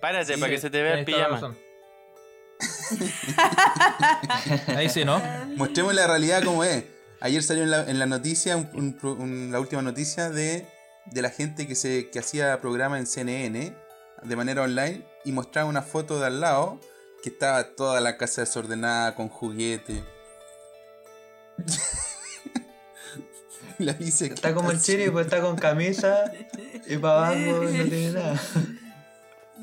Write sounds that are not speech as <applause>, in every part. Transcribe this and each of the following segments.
Párate para que se te vea el pijama. <laughs> Ahí sí, ¿no? Mostremos la realidad como es. Ayer salió en la, en la noticia, un- un pro- un- la última noticia de, de la gente que, se, que hacía programa en CNN de manera online y mostraba una foto de al lado que estaba toda la casa desordenada con juguete. <laughs> la dice Está como el chiri, pues está con camisa y para abajo no tiene nada. <laughs>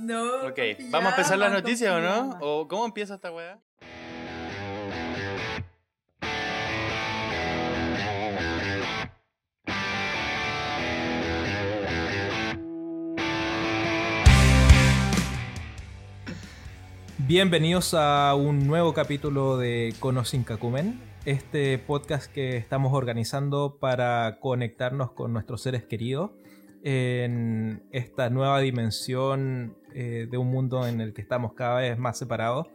No. Ok, ¿vamos a empezar las noticias o no? ¿O cómo empieza esta weá? Bienvenidos a un nuevo capítulo de Conosin Kakumen, este podcast que estamos organizando para conectarnos con nuestros seres queridos en esta nueva dimensión eh, de un mundo en el que estamos cada vez más separados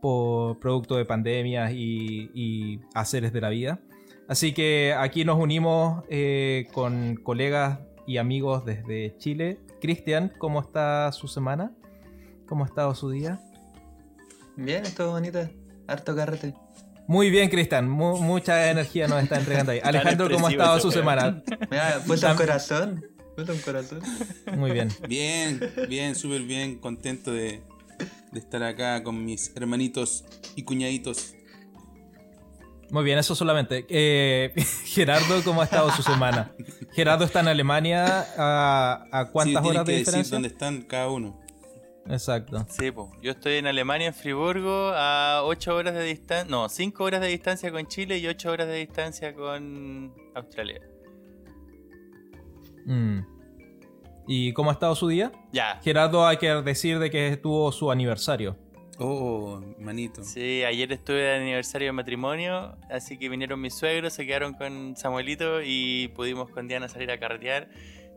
por producto de pandemias y, y haceres de la vida. Así que aquí nos unimos eh, con colegas y amigos desde Chile. Cristian, ¿cómo está su semana? ¿Cómo ha estado su día? Bien, estuvo bonito. Harto carrete. Muy bien, Cristian. Mu- mucha energía nos está entregando ahí. <laughs> Alejandro, ¿cómo ha estado su semana? Mira, puso un corazón. Un corazón. Muy bien. Bien, bien, súper bien, contento de, de estar acá con mis hermanitos y cuñaditos. Muy bien, eso solamente. Eh, <laughs> Gerardo, ¿cómo ha estado su semana? Gerardo está en Alemania. ¿A, cuántas horas que de decir diferencia? dónde están cada uno. Exacto. Sí, po. yo estoy en Alemania, en Friburgo, a 8 horas de distancia, no, 5 horas de distancia con Chile y 8 horas de distancia con Australia. Mm. ¿Y cómo ha estado su día? Ya. Gerardo, hay que decir de que tuvo su aniversario. Oh, manito. Sí, ayer estuve de aniversario de matrimonio, así que vinieron mis suegros, se quedaron con Samuelito y pudimos con Diana salir a carretear.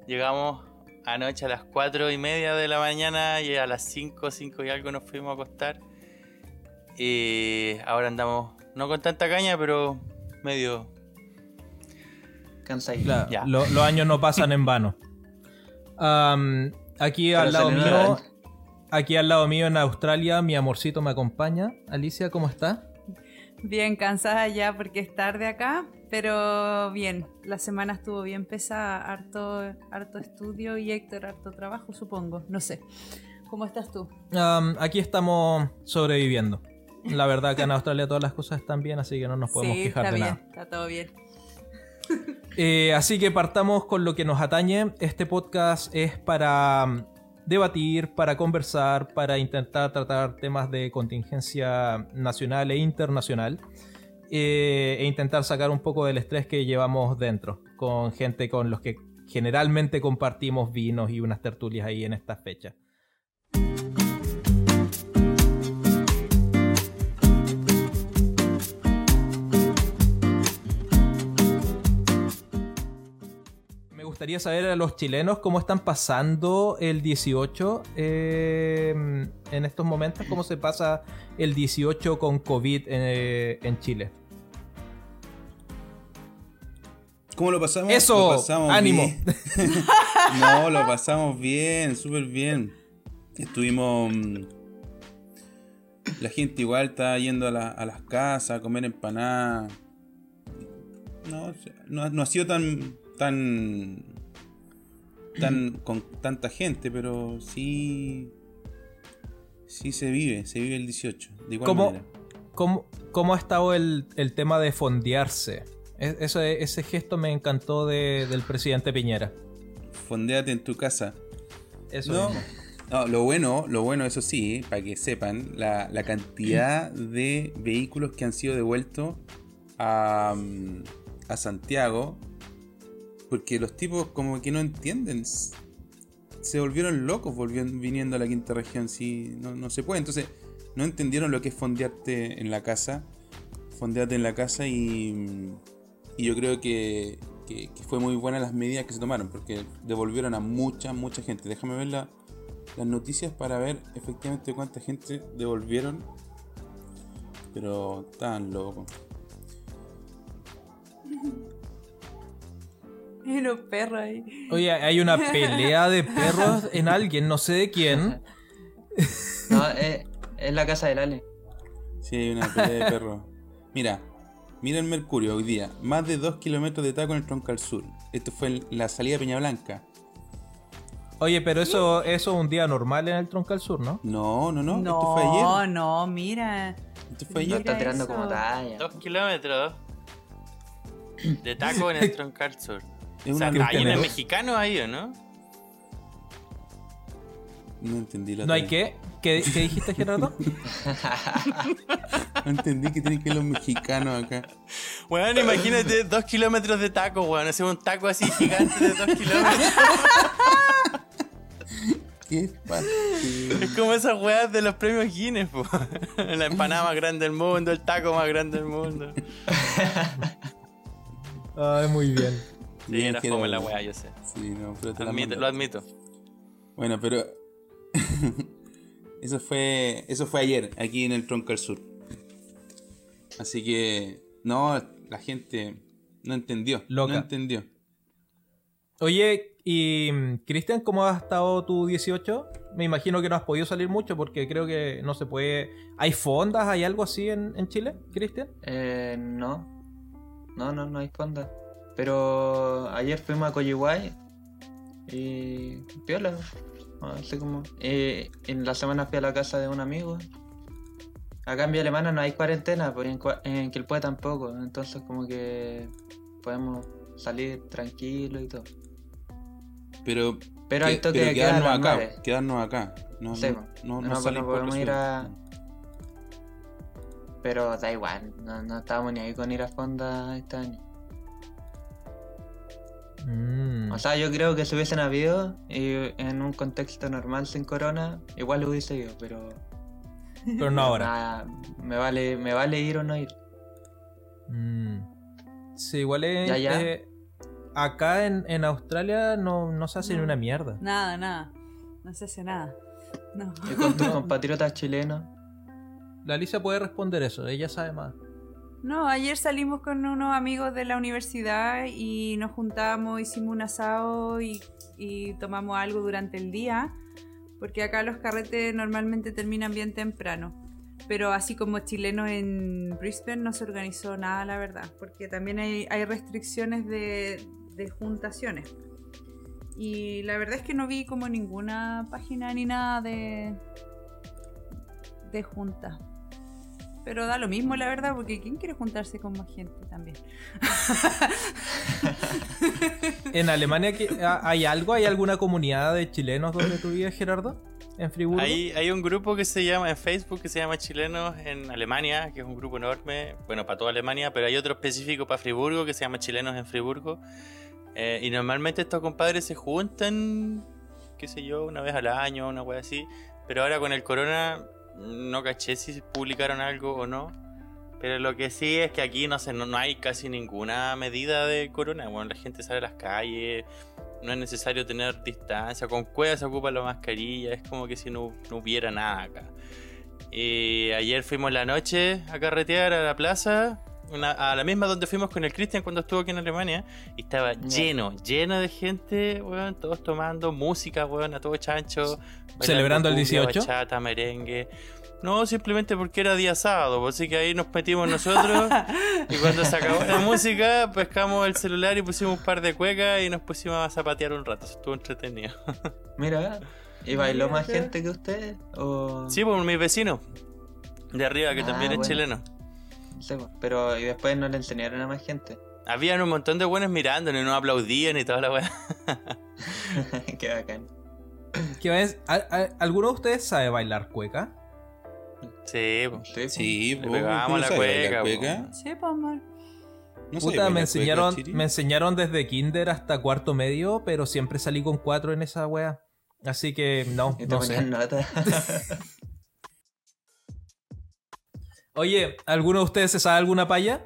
Llegamos anoche a las 4 y media de la mañana y a las 5, 5 y algo nos fuimos a acostar. Y ahora andamos, no con tanta caña, pero medio... Cansadito. Claro, Ya. lo- los años no pasan en vano. Aquí Pero al lado mío, aquí al lado mío en Australia, mi amorcito me acompaña. Alicia, ¿cómo está? Bien cansada ya porque es tarde acá, pero bien. La semana estuvo bien pesada, harto, harto estudio y Héctor harto trabajo, supongo. No sé. ¿Cómo estás tú? Aquí estamos sobreviviendo. La verdad que en Australia todas las cosas están bien, así que no nos podemos sí, quejar está de bien, nada. está todo bien. Eh, así que partamos con lo que nos atañe. Este podcast es para mm, debatir, para conversar, para intentar tratar temas de contingencia nacional e internacional. eh, e intentar sacar un poco del estrés que llevamos dentro, con gente con los que generalmente compartimos vinos y unas tertulias ahí en estas fechas. Gustaría saber a los chilenos cómo están pasando el 18 eh, en estos momentos, cómo se pasa el 18 con COVID eh, en Chile. ¿Cómo lo pasamos? Eso, Lo pasamos ánimo. bien. <laughs> no, lo pasamos bien, súper bien. Estuvimos. mm, La gente igual está yendo a, la- a las casas a comer empanadas. No, no, no ha sido tan. tan. Tan. <clears throat> con tanta gente, pero sí. Sí se vive, se vive el 18. De igual ¿Cómo, manera. cómo, cómo ha estado el, el tema de fondearse? E- Ese, ese gesto me encantó de- del presidente Piñera. Fondéate en tu casa. Eso No, mismo. no, lo bueno, lo bueno, eso sí, para que sepan, la, la cantidad <clears throat> de vehículos que han sido devueltos a, mm, a Santiago, porque los tipos como que no entienden, se volvieron locos viniendo a la quinta región, si no, no se puede, entonces no entendieron lo que es fondearte en la casa, fondearte en la casa y, y yo creo que, que, fue muy buena las medidas que se tomaron, porque devolvieron a mucha, mucha gente. Déjame ver la- las noticias para ver efectivamente cuánta gente devolvieron. Pero tan loco. <laughs> Y los perros ahí. Oye, hay una <laughs> pelea de perros en alguien, no sé de quién. <laughs> No, es, es la casa del Ale. Sí, hay una pelea de perros. Mira, mira el Mercurio hoy día. Más de 2 kilómetros de taco en el Troncal Sur. Esto fue en la salida de Peña Blanca. Oye, pero eso, eso es un día normal en el Troncal Sur, ¿no? No, no, no. No, Esto fue ayer. no, mira. Esto fue ayer. está tirando eso. como talla. Dos kilómetros de taco en el Troncal Sur. Es O sea, una hay unos locura. mexicanos ahí, ¿o no? No entendí la ¿No hay qué? ¿Qué, qué dijiste, Gerardo? <laughs> No entendí que tienen que ir los mexicanos acá. Bueno, imagínate dos kilómetros de taco, weón. Hacer un taco así gigante de dos kilómetros. <laughs> ¿Qué? Es como esas weas de los premios Guinness, po. La empanada más grande del mundo, el taco más grande del mundo. Ay, muy bien. Sí, Bien, era como la wea, yo sé. Sí, no, pero te Admito- lo admito. Bueno, pero <laughs> eso fue eso fue ayer aquí en el Troncal Sur. Así que no, la gente no entendió, Loca. no entendió. Oye, y mm, Cristian, ¿cómo ha estado tu 18? Me imagino que no has podido salir mucho porque creo que no se puede. ¿Hay fondas? ¿Hay algo así en, en Chile, Cristian? Eh, no. No, no, no hay fonda. Pero ayer fuimos a Coyihuay y piola. Así como. eh, en la semana fui a la casa de un amigo. Acá en Vía Alemana no hay cuarentena, pero en, Cua- en Quilpue tampoco. Entonces como que podemos salir tranquilo y todo. Pero, Pero que- hay toque pero quedarnos acá, quedarnos acá. No, Sí, no, no, no No, pues no podemos ir a- Pero da igual, no, no estábamos ni ahí con ir a fonda este año. Mm. O sea, yo creo que si hubiesen habido y en un contexto normal sin corona, igual lo hubiese ido, pero Pero no ahora. nada, me vale, me vale ir o no ir. Mm. Sí, igual es. Ya, ya. eh, acá en, en Australia no, no se hace ni una mierda. Nada, nada. No se hace nada. No. Y con tus <laughs> compatriotas chilenos, La Alicia puede responder eso, ella sabe más. No, ayer salimos con unos amigos de la universidad y nos juntamos, hicimos un asado y, tomamos algo durante el día, porque acá los carretes normalmente terminan bien temprano. Pero así como chilenos en Brisbane no se organizó nada, la verdad, porque también hay, restricciones de, de juntaciones. Y la verdad es que no vi como ninguna página ni nada de, de junta. Pero da lo mismo, la verdad, porque ¿quién quiere juntarse con más gente también? <laughs> ¿En Alemania que- ha- hay algo? ¿Hay alguna comunidad de chilenos donde tú vives, Gerardo? ¿En Friburgo? Hay, hay un grupo que se llama en Facebook que se llama Chilenos en Alemania, que es un grupo enorme, bueno, para toda Alemania, pero hay otro específico para Friburgo que se llama Chilenos en Friburgo. Eh, y normalmente estos compadres se juntan, qué sé yo, una vez al año, una wea así. Pero ahora con el corona no caché si publicaron algo o no. Pero lo que sí es que aquí no sé, no, no hay casi ninguna medida de corona. Bueno, la gente sale a las calles, no es necesario tener distancia. Con cuevas se ocupa la mascarilla, es como que si no, no hubiera nada acá. Y ayer fuimos la noche a carretear a la plaza, una- a la misma donde fuimos con el Cristian cuando estuvo aquí en Alemania, y estaba lleno, lleno de gente, weón, todos tomando música, weón, a todo chancho. ¿Celebrando el cumbia, 18? Bachata, merengue. No, simplemente porque era día sábado, pues, así que ahí nos metimos nosotros. <laughs> y cuando se acabó la música, pescamos el celular y pusimos un par de cuecas y nos pusimos a zapatear un rato. Estuvo entretenido. <laughs> mira, ¿y bailó más gente que ustedes? O... Sí, pues mis vecinos de arriba, que Ah, también es bueno. chileno. Sí, pero y después no le enseñaron a más gente. <laughs> Habían un montón de buenos mirándonos y nos aplaudían y toda la weá. <laughs> Qué bacán. ¿Qué ves? ¿Al- al- ¿Alguno de ustedes sabe bailar cueca? Sí. Sí, pues. Sí, po, pegábamos ¿tú no la cueca, cueca? Sí, pues, amor. ¿No sabes Puta, me enseñaron, me enseñaron desde kinder hasta cuarto medio, pero siempre salí con cuatro en esa wea. Así que no, no sé. nota. <laughs> Oye, ¿alguno de ustedes se sabe alguna paya?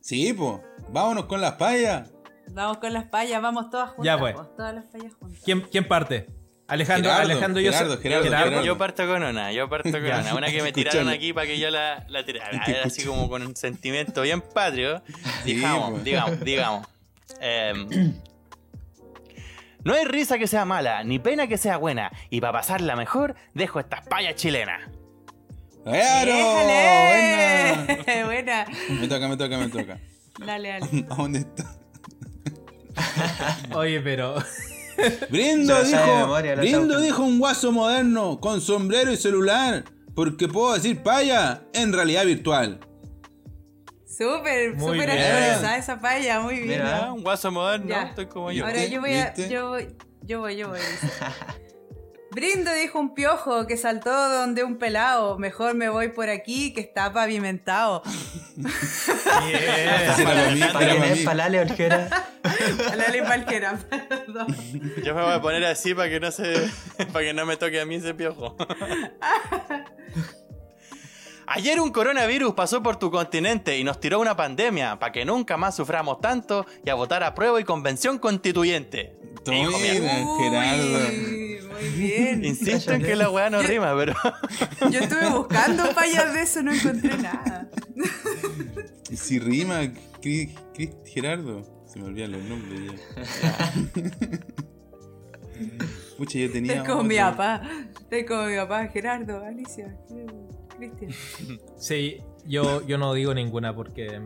Sí, po. Vámonos con las payas. Vamos con las payas, vamos todas juntas. Ya, pues. pues, todas las payas juntas. ¿Quién, quién parte? Alejandro, Gerardo, Alejandro, yo Gerardo, Gerardo, Gerardo. Yo parto con una, yo parto con <laughs> una. Una que me tiraron aquí para que yo la, la tirara. <laughs> Así como con un sentimiento bien patrio. Sí, Digamos, pues. digamos, digamos. Em, No hay risa que sea mala, ni pena que sea buena. Y para pasarla mejor, dejo estas payas chilenas. ¡Claro! ¡Buena! <laughs> Buena. Me toca, me toca, me toca. Dale, dale. <laughs> ¿A dónde está? <laughs> Oye, pero. Brindo dijo, memoria, Brindo dijo un guaso moderno con sombrero y celular. Porque puedo decir paya en realidad virtual. Súper, súper actualizada esa palla, muy bien. Mira. Un guaso moderno, Ya. estoy como yo. Ahora yo voy a. ¿Viste? Yo voy, yo voy, yo voy. Brindo dijo un piojo que saltó donde un pelao. Mejor me voy por aquí que está pavimentado. Ese era para mí, era ¿Para para quién mí. es? ¿Para Lale Olgera? Dale Valquera, perdón. Yo me voy a poner así para que no se. para que no me toque a mí ese piojo. Ayer un coronavirus pasó por tu continente y nos tiró una pandemia para que nunca más suframos tanto y a votar a prueba y convención constituyente. Hijo mío. Mira, Gerardo. Uy, muy bien. Insisto en que la weá no rima, pero. Yo estuve buscando fallas de eso, no encontré nada. Y Si rima, Cris- Gerardo. Se me olvidan los nombres ya. <laughs> Pucha, yo tenía. Estoy como mi papá. Estoy como mi papá, Gerardo, Alicia, Cristian. Sí, yo, yo no digo ninguna porque.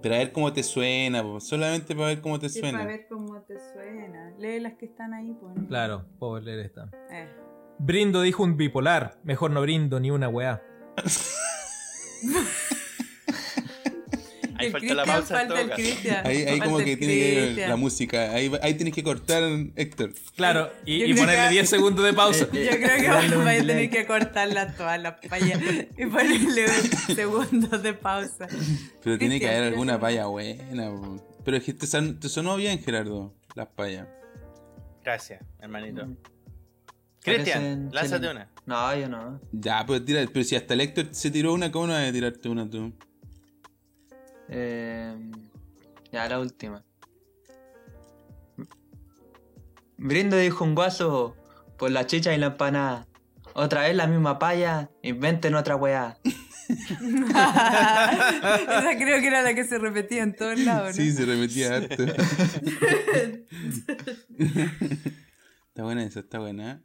Pero a ver cómo te suena, po. solamente para ver cómo te Sí, suena. para ver cómo te suena. Lee las que están ahí, pues. Claro, puedo leer esta. Eh. Brindo dijo un bipolar. Mejor no brindo ni una weá. <laughs> Ahí El falta la Cristian, pausa en falta el caso. Cristian. Ahí, ahí como que tiene que ir Cristian. la música. Ahí, ahí tienes que cortar, Héctor. Claro, y, y ponerle que- 10 segundos de pausa. <laughs> Yo creo que voy a tener que cortarlas todas las payas y ponerle segundos de pausa. Pero tiene que haber alguna paya buena. Pero es que te, son- te sonó bien, Gerardo, las payas. Gracias, hermanito. Mm. Cristian, lánzate una. No, yo no. Ya, pero tira, pero si hasta el Héctor se tiró una, ¿cómo no vas a tirarte una tú? Eh, ya, la última. Brindo dijo un guaso por la chicha y la empanada. Otra vez la misma paya, inventen otra weá. <laughs> Esa creo que era la que se repetía en todos lados, ¿no? Sí, se repetía harto. <laughs> está buena esa, está buena.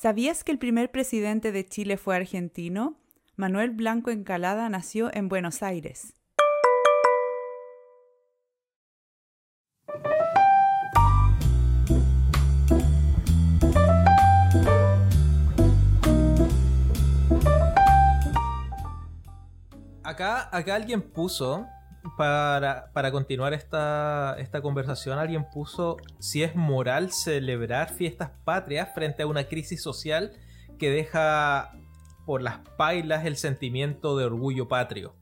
¿Sabías que el primer presidente de Chile fue argentino? Manuel Blanco Encalada nació en Buenos Aires. Acá, acá alguien puso, para, para continuar esta, esta conversación, alguien puso si es moral celebrar fiestas patrias frente a una crisis social que deja por las pailas el sentimiento de orgullo patrio.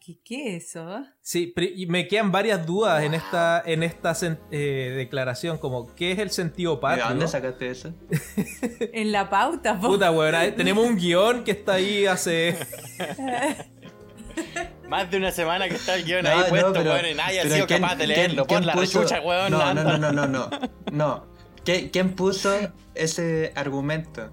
¿Qué, qué es eso? Sí, me quedan varias dudas en esta, en esta eh, declaración, como ¿qué es el sentido ¿De patrio? dónde sacaste eso? <laughs> En la pauta, po. Puta, weón, tenemos un guion que está ahí hace... <laughs> Más de una semana que está el guion No, ahí no, puesto, pero- weón, y nadie ha sido ¿quién- capaz de quién- leerlo. Por quién la puso- rechucha, weón. No, no, no, no, no, no. <laughs> No. ¿Qui- ¿Quién puso ese argumento?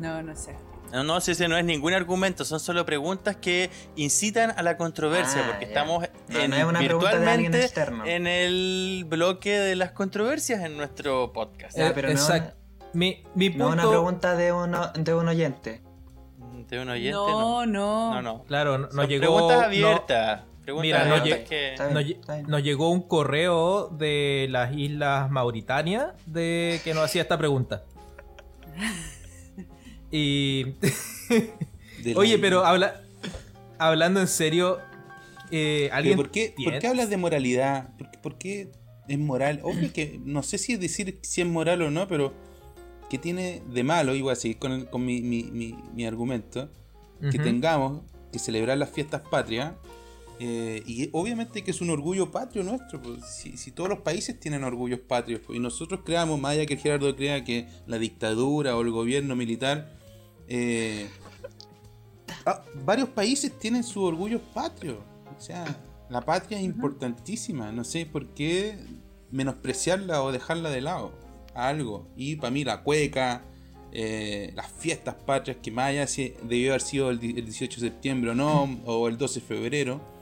No, no sé. No, no, si ese no es ningún argumento, son solo preguntas que incitan a la controversia, Ah, porque ya. estamos No, en- no es una pregunta de alguien virtualmente externo. en el bloque de las controversias en nuestro podcast. Ya, pero no- exacto. Mi, mi No punto... una pregunta de, uno, de un oyente. De un oyente, no. no, no. No, no. Claro, no- Son llegó... preguntas no- abiertas. Preguntas Mira, no abiertas lleg- que... Está bien, nos, lle- está bien. nos llegó un correo de las islas Mauritania de que nos hacía esta pregunta. <laughs> Y <laughs> oye, pero habla hablando en serio, eh, ¿Pero alguien ¿por, qué, ¿Por qué hablas de moralidad? ¿Por qué, por qué es moral? Obvio que no sé si decir si es moral o no, pero ¿qué tiene de malo? Igual a seguir con, el- con mi, mi- mi- mi argumento. Que tengamos que celebrar las fiestas patrias. Eh, y obviamente que es un orgullo patrio nuestro. pues, si, si todos los países tienen orgullos patrios pues, y nosotros creamos, más allá que Gerardo crea que la dictadura o el gobierno militar, eh, ah, varios países tienen sus orgullos patrios. O sea, la patria es importantísima. No sé por qué menospreciarla o dejarla de lado a algo. Y para mí la cueca, eh, las fiestas patrias, que más allá si debió haber sido el, el 18 de septiembre o no, o el 12 de febrero.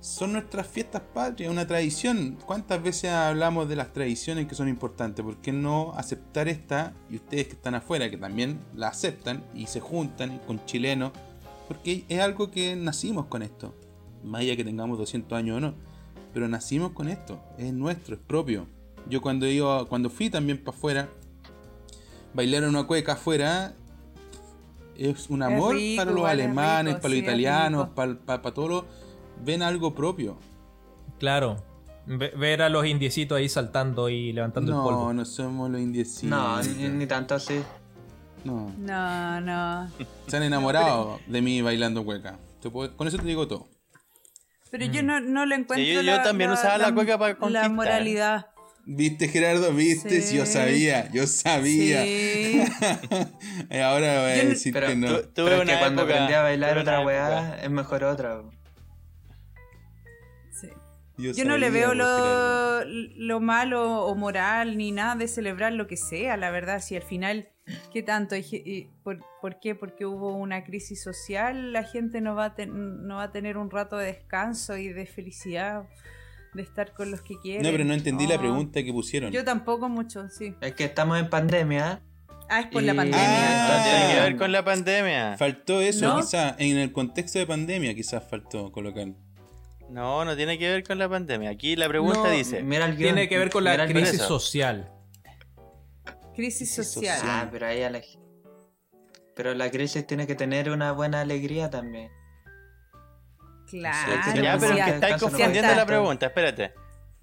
Son nuestras fiestas patrias, una tradición. ¿Cuántas veces hablamos de las tradiciones que son importantes? ¿Por qué no aceptar esta y ustedes que están afuera, que también la aceptan y se juntan con chilenos? Porque es algo que nacimos con esto. Más allá que tengamos 200 años o no. Pero nacimos con esto. Es nuestro, es propio. Yo cuando, iba, cuando fui también para afuera, bailar en una cueca afuera es un amor rico, para los alemanes, rico, para los sí, italianos, para, para, para todos los... Ven algo propio. Claro. Ve- ver a los indiecitos ahí saltando y levantando el No, polvo. no somos los indiecitos. No, ni, ni tanto así. No. No, no. Se han enamorado de mí bailando cueca. Te puedo- Con eso te digo todo. Pero yo no, no le encuentro. yo- yo la- también usaba la cueca para La conquistar. moralidad. ¿Viste, Gerardo? ¿Viste? Sí. Yo sabía, yo sabía. Sí. Y <laughs> Ahora voy a no- decir Pero, que no. tú- tuve pero es una que cuando época- aprendí a bailar otra weá, es mejor otra. Yo no le veo lo, lo malo o moral ni nada de celebrar lo que sea, la verdad. Si al final, ¿qué tanto? ¿Por, por qué? Porque hubo una crisis social, la gente no va, a ten- no va a tener un rato de descanso y de felicidad, de estar con los que quieren. No, pero no entendí la pregunta que pusieron. Yo tampoco mucho, sí. Es que estamos en pandemia. Ah, es por la pandemia. Ah, No tiene que ver con la pandemia. Faltó eso, ¿No? quizás. En el contexto de pandemia, quizás faltó colocar. No, no tiene que ver con la pandemia. Aquí la pregunta No, dice. Mira el guion, Tiene que ver con la crisis social. Crisis social. Ah, pero ahí a la- Pero la crisis tiene que tener una buena alegría también. Claro. Sí, ya, no pero es que estáis no confundiendo la pregunta. Espérate.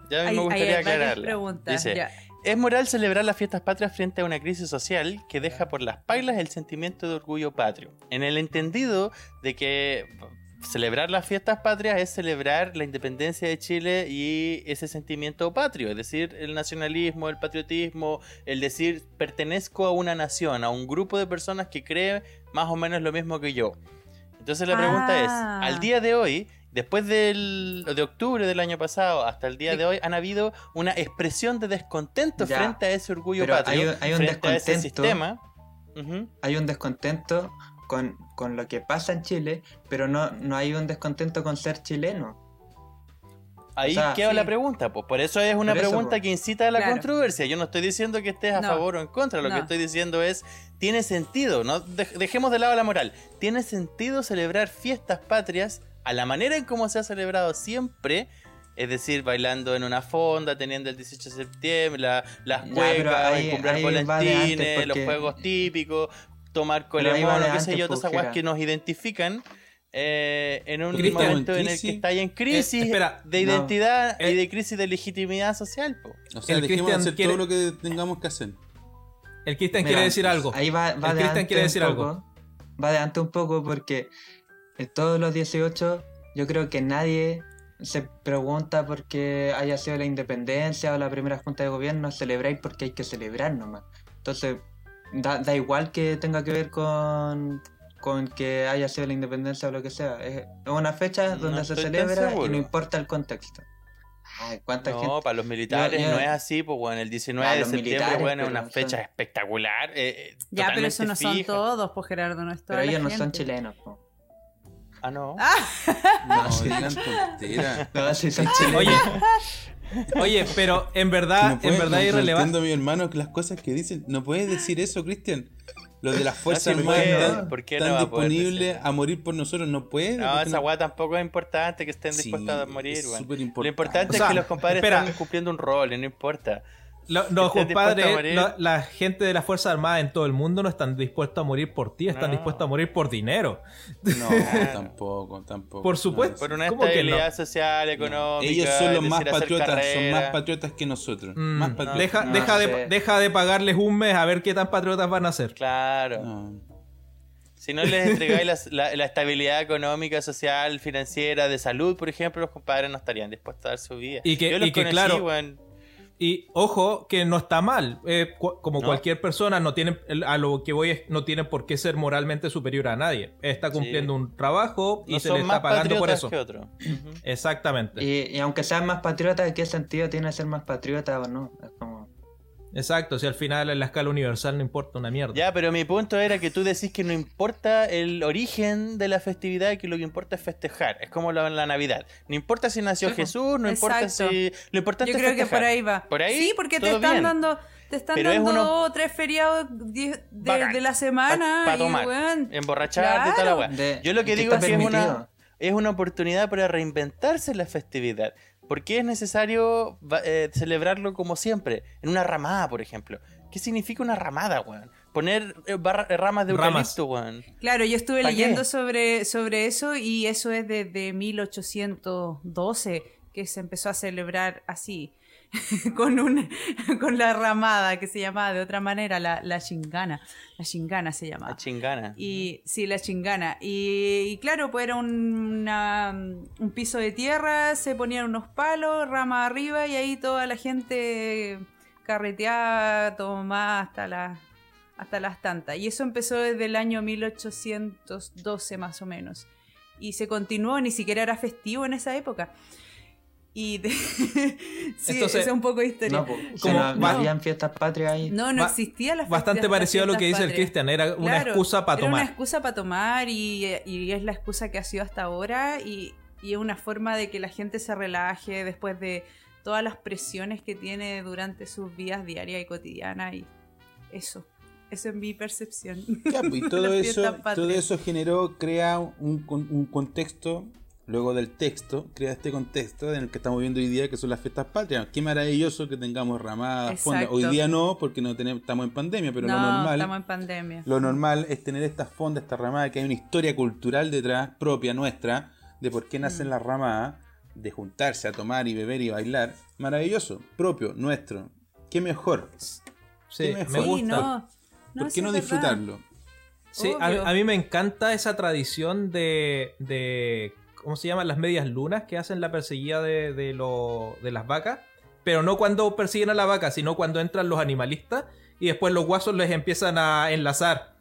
Ya Hay- me gustaría aclararla. Dice, ya. ¿es moral celebrar las fiestas patrias frente a una crisis social que deja por las pailas el sentimiento de orgullo patrio? En el entendido de que celebrar las fiestas patrias es celebrar la independencia de Chile y ese sentimiento patrio, es decir, el nacionalismo, el patriotismo, el decir pertenezco a una nación, a un grupo de personas que cree más o menos lo mismo que yo. Entonces la pregunta es, Ah. al día de hoy, después del, de octubre del año pasado hasta el día de hoy, han habido una expresión de descontento Ya. frente a ese orgullo Pero patrio, hay- hay un frente a ese descontento. sistema. Hay un descontento con, con lo que pasa en Chile, pero no, no hay un descontento con ser chileno. Ahí O sea, queda sí. la pregunta, pues por eso es una eso, pregunta po. que incita a la Claro. controversia. Yo no estoy diciendo que estés a No. favor o en contra, lo que estoy diciendo es, tiene sentido, no Dej- dejemos de lado la moral, tiene sentido celebrar fiestas patrias a la manera en cómo se ha celebrado siempre, es decir, bailando en una fonda, teniendo el 18 de septiembre, la- las cuecas, antes, volantines, los juegos típicos, tomar ahí colemono, qué sé yo, todas esas pues, que nos identifican. eh, en un Cristian, momento en el crisis. que estáis en crisis Eh, espera, de no. identidad y Eh, de crisis de legitimidad social. po. O sea, El Cristian hacer quiere- todo lo que tengamos que hacer. El Cristian Mira, quiere decir algo. Ahí va, va El Cristian quiere un decir poco, algo. Va de antes un poco porque en todos los 18 yo creo que nadie se pregunta por qué haya sido la independencia o la primera junta de gobierno, celebráis porque hay que celebrar nomás. Entonces, da, da igual que tenga que ver con, con que haya sido la independencia o lo que sea. Es una fecha No donde se estoy tan celebra y no importa el contexto. Ay, cuánta No, gente. para los militares Yo- yo- no es así, pues bueno, el 19 Ah, de septiembre bueno, es una son- fecha espectacular. eh, eh, Ya, pero eso no son fija. todos, pues Gerardo, no es toda Pero ellos no son gente. chilenos. po. Ah, no. No, sí. digan tonteras. <laughs> No, sí son chilenos. Oye, oye, pero en verdad, no puede- en verdad no- es no irrelevante. mi hermano, que las cosas que dicen. No puedes decir eso, Cristian. Lo de las Fuerzas Armadas puede, están, ¿por qué están no a poder disponibles a morir por nosotros. No puede. No, esa no- weá tampoco es importante que estén Sí, dispuestos a morir, es Lo importante. importante O sea, es que los compadres espera. están cumpliendo un rol, y no importa. Lo- los compadres, la, gente de las Fuerzas Armadas en todo el mundo no están dispuestos a morir por ti, están No. dispuestos a morir por dinero. No, <laughs> tampoco, tampoco. Por supuesto. Por una ¿Cómo que estabilidad no? social, económica. Ellos son los más patriotas, son más patriotas que nosotros. Mm, más patriotas. deja, no deja, de, sé. deja de pagarles un mes a ver qué tan patriotas van a ser. Claro. No. Si no les entregáis la, <laughs> la- la estabilidad económica, social, financiera, de salud, por ejemplo, los compadres no estarían dispuestos a dar su vida. Y que- Yo los y que, conocí, claro, weón. Y ojo, que no está mal. Eh, cu- como No. cualquier persona, no tienen, el- a lo que voy es, no tienen por qué ser moralmente superior a nadie. Está cumpliendo Sí. un trabajo y no se le más está pagando por eso. que. Exactamente. Y, y aunque sean más patriotas, ¿qué sentido tiene ser más patriota o no? Es como. Exacto, si al final en la escala universal no importa una mierda. Ya, pero mi punto era que tú decís que no importa el origen de la festividad, que lo que importa es festejar. Es como la, la Navidad. No importa si nació Sí, Jesús, no importa exacto. si. Lo importante Yo es creo que festejar. por ahí va. ¿Por ahí? Sí, porque te están bien. dando, te están Pero es dando uno- dos o tres feriados de, Bacán. de la semana. Para y, tomar, weón, emborracharte y toda la claro. weá. De- Yo lo que que digo es que es una, es una oportunidad para reinventarse la festividad. ¿Por qué es necesario eh, celebrarlo como siempre? En una ramada, por ejemplo. ¿Qué significa una ramada, weón? Poner eh, barra- eh, ramas de eucalipto, weón. Claro, yo estuve ¿Pa' leyendo qué? sobre, sobre eso y eso es desde 1812 que se empezó a celebrar así, <laughs> con, un, <laughs> con la ramada que se llamaba de otra manera, la, la chingana. La chingana se llamaba. La chingana. Y sí, la chingana. Y, y claro, pues era una- un piso de tierra, se ponían unos palos, rama arriba, y ahí toda la gente carreteaba, tomaba hasta las hasta las tantas. Y eso empezó desde el año 1812 más o menos. Y se continuó, ni siquiera era festivo en esa época. Y de- <laughs> sí, Entonces- es un poco de historia. No, Como no, no habían fiestas patrias ahí. No, no existía la Bastante parecido a lo que dice el Cristian, era una Claro, excusa para Era una tomar. excusa para tomar y, y es la excusa que ha sido hasta ahora y, y es una forma de que la gente se relaje después de todas las presiones que tiene durante sus vidas diarias y cotidianas y eso, eso es mi percepción. Ya, pues, y <laughs> todo eso, patrias. todo eso generó, crea un, un contexto, luego del texto, crea este contexto en el que estamos viendo hoy día, que son las fiestas patrias. Qué maravilloso que tengamos ramadas, fondas. Hoy día no, porque no tenemos, estamos en pandemia, pero no, lo normal, estamos en pandemia. lo normal es tener estas fondas, esta ramada, que hay una historia cultural detrás, propia nuestra, de por qué Mm. nacen las ramadas, de juntarse a tomar y beber y bailar. Maravilloso, propio, nuestro. Qué mejor. Sí, qué mejor. me Sí, no, ¿Por qué no verdad. disfrutarlo? Sí, a, mí me encanta esa tradición de, de. ¿Cómo se llaman? Las medias lunas que hacen la perseguida de, de, lo- de las vacas. Pero no cuando persiguen a la vaca, sino cuando entran los animalistas y después los guasos les empiezan a enlazar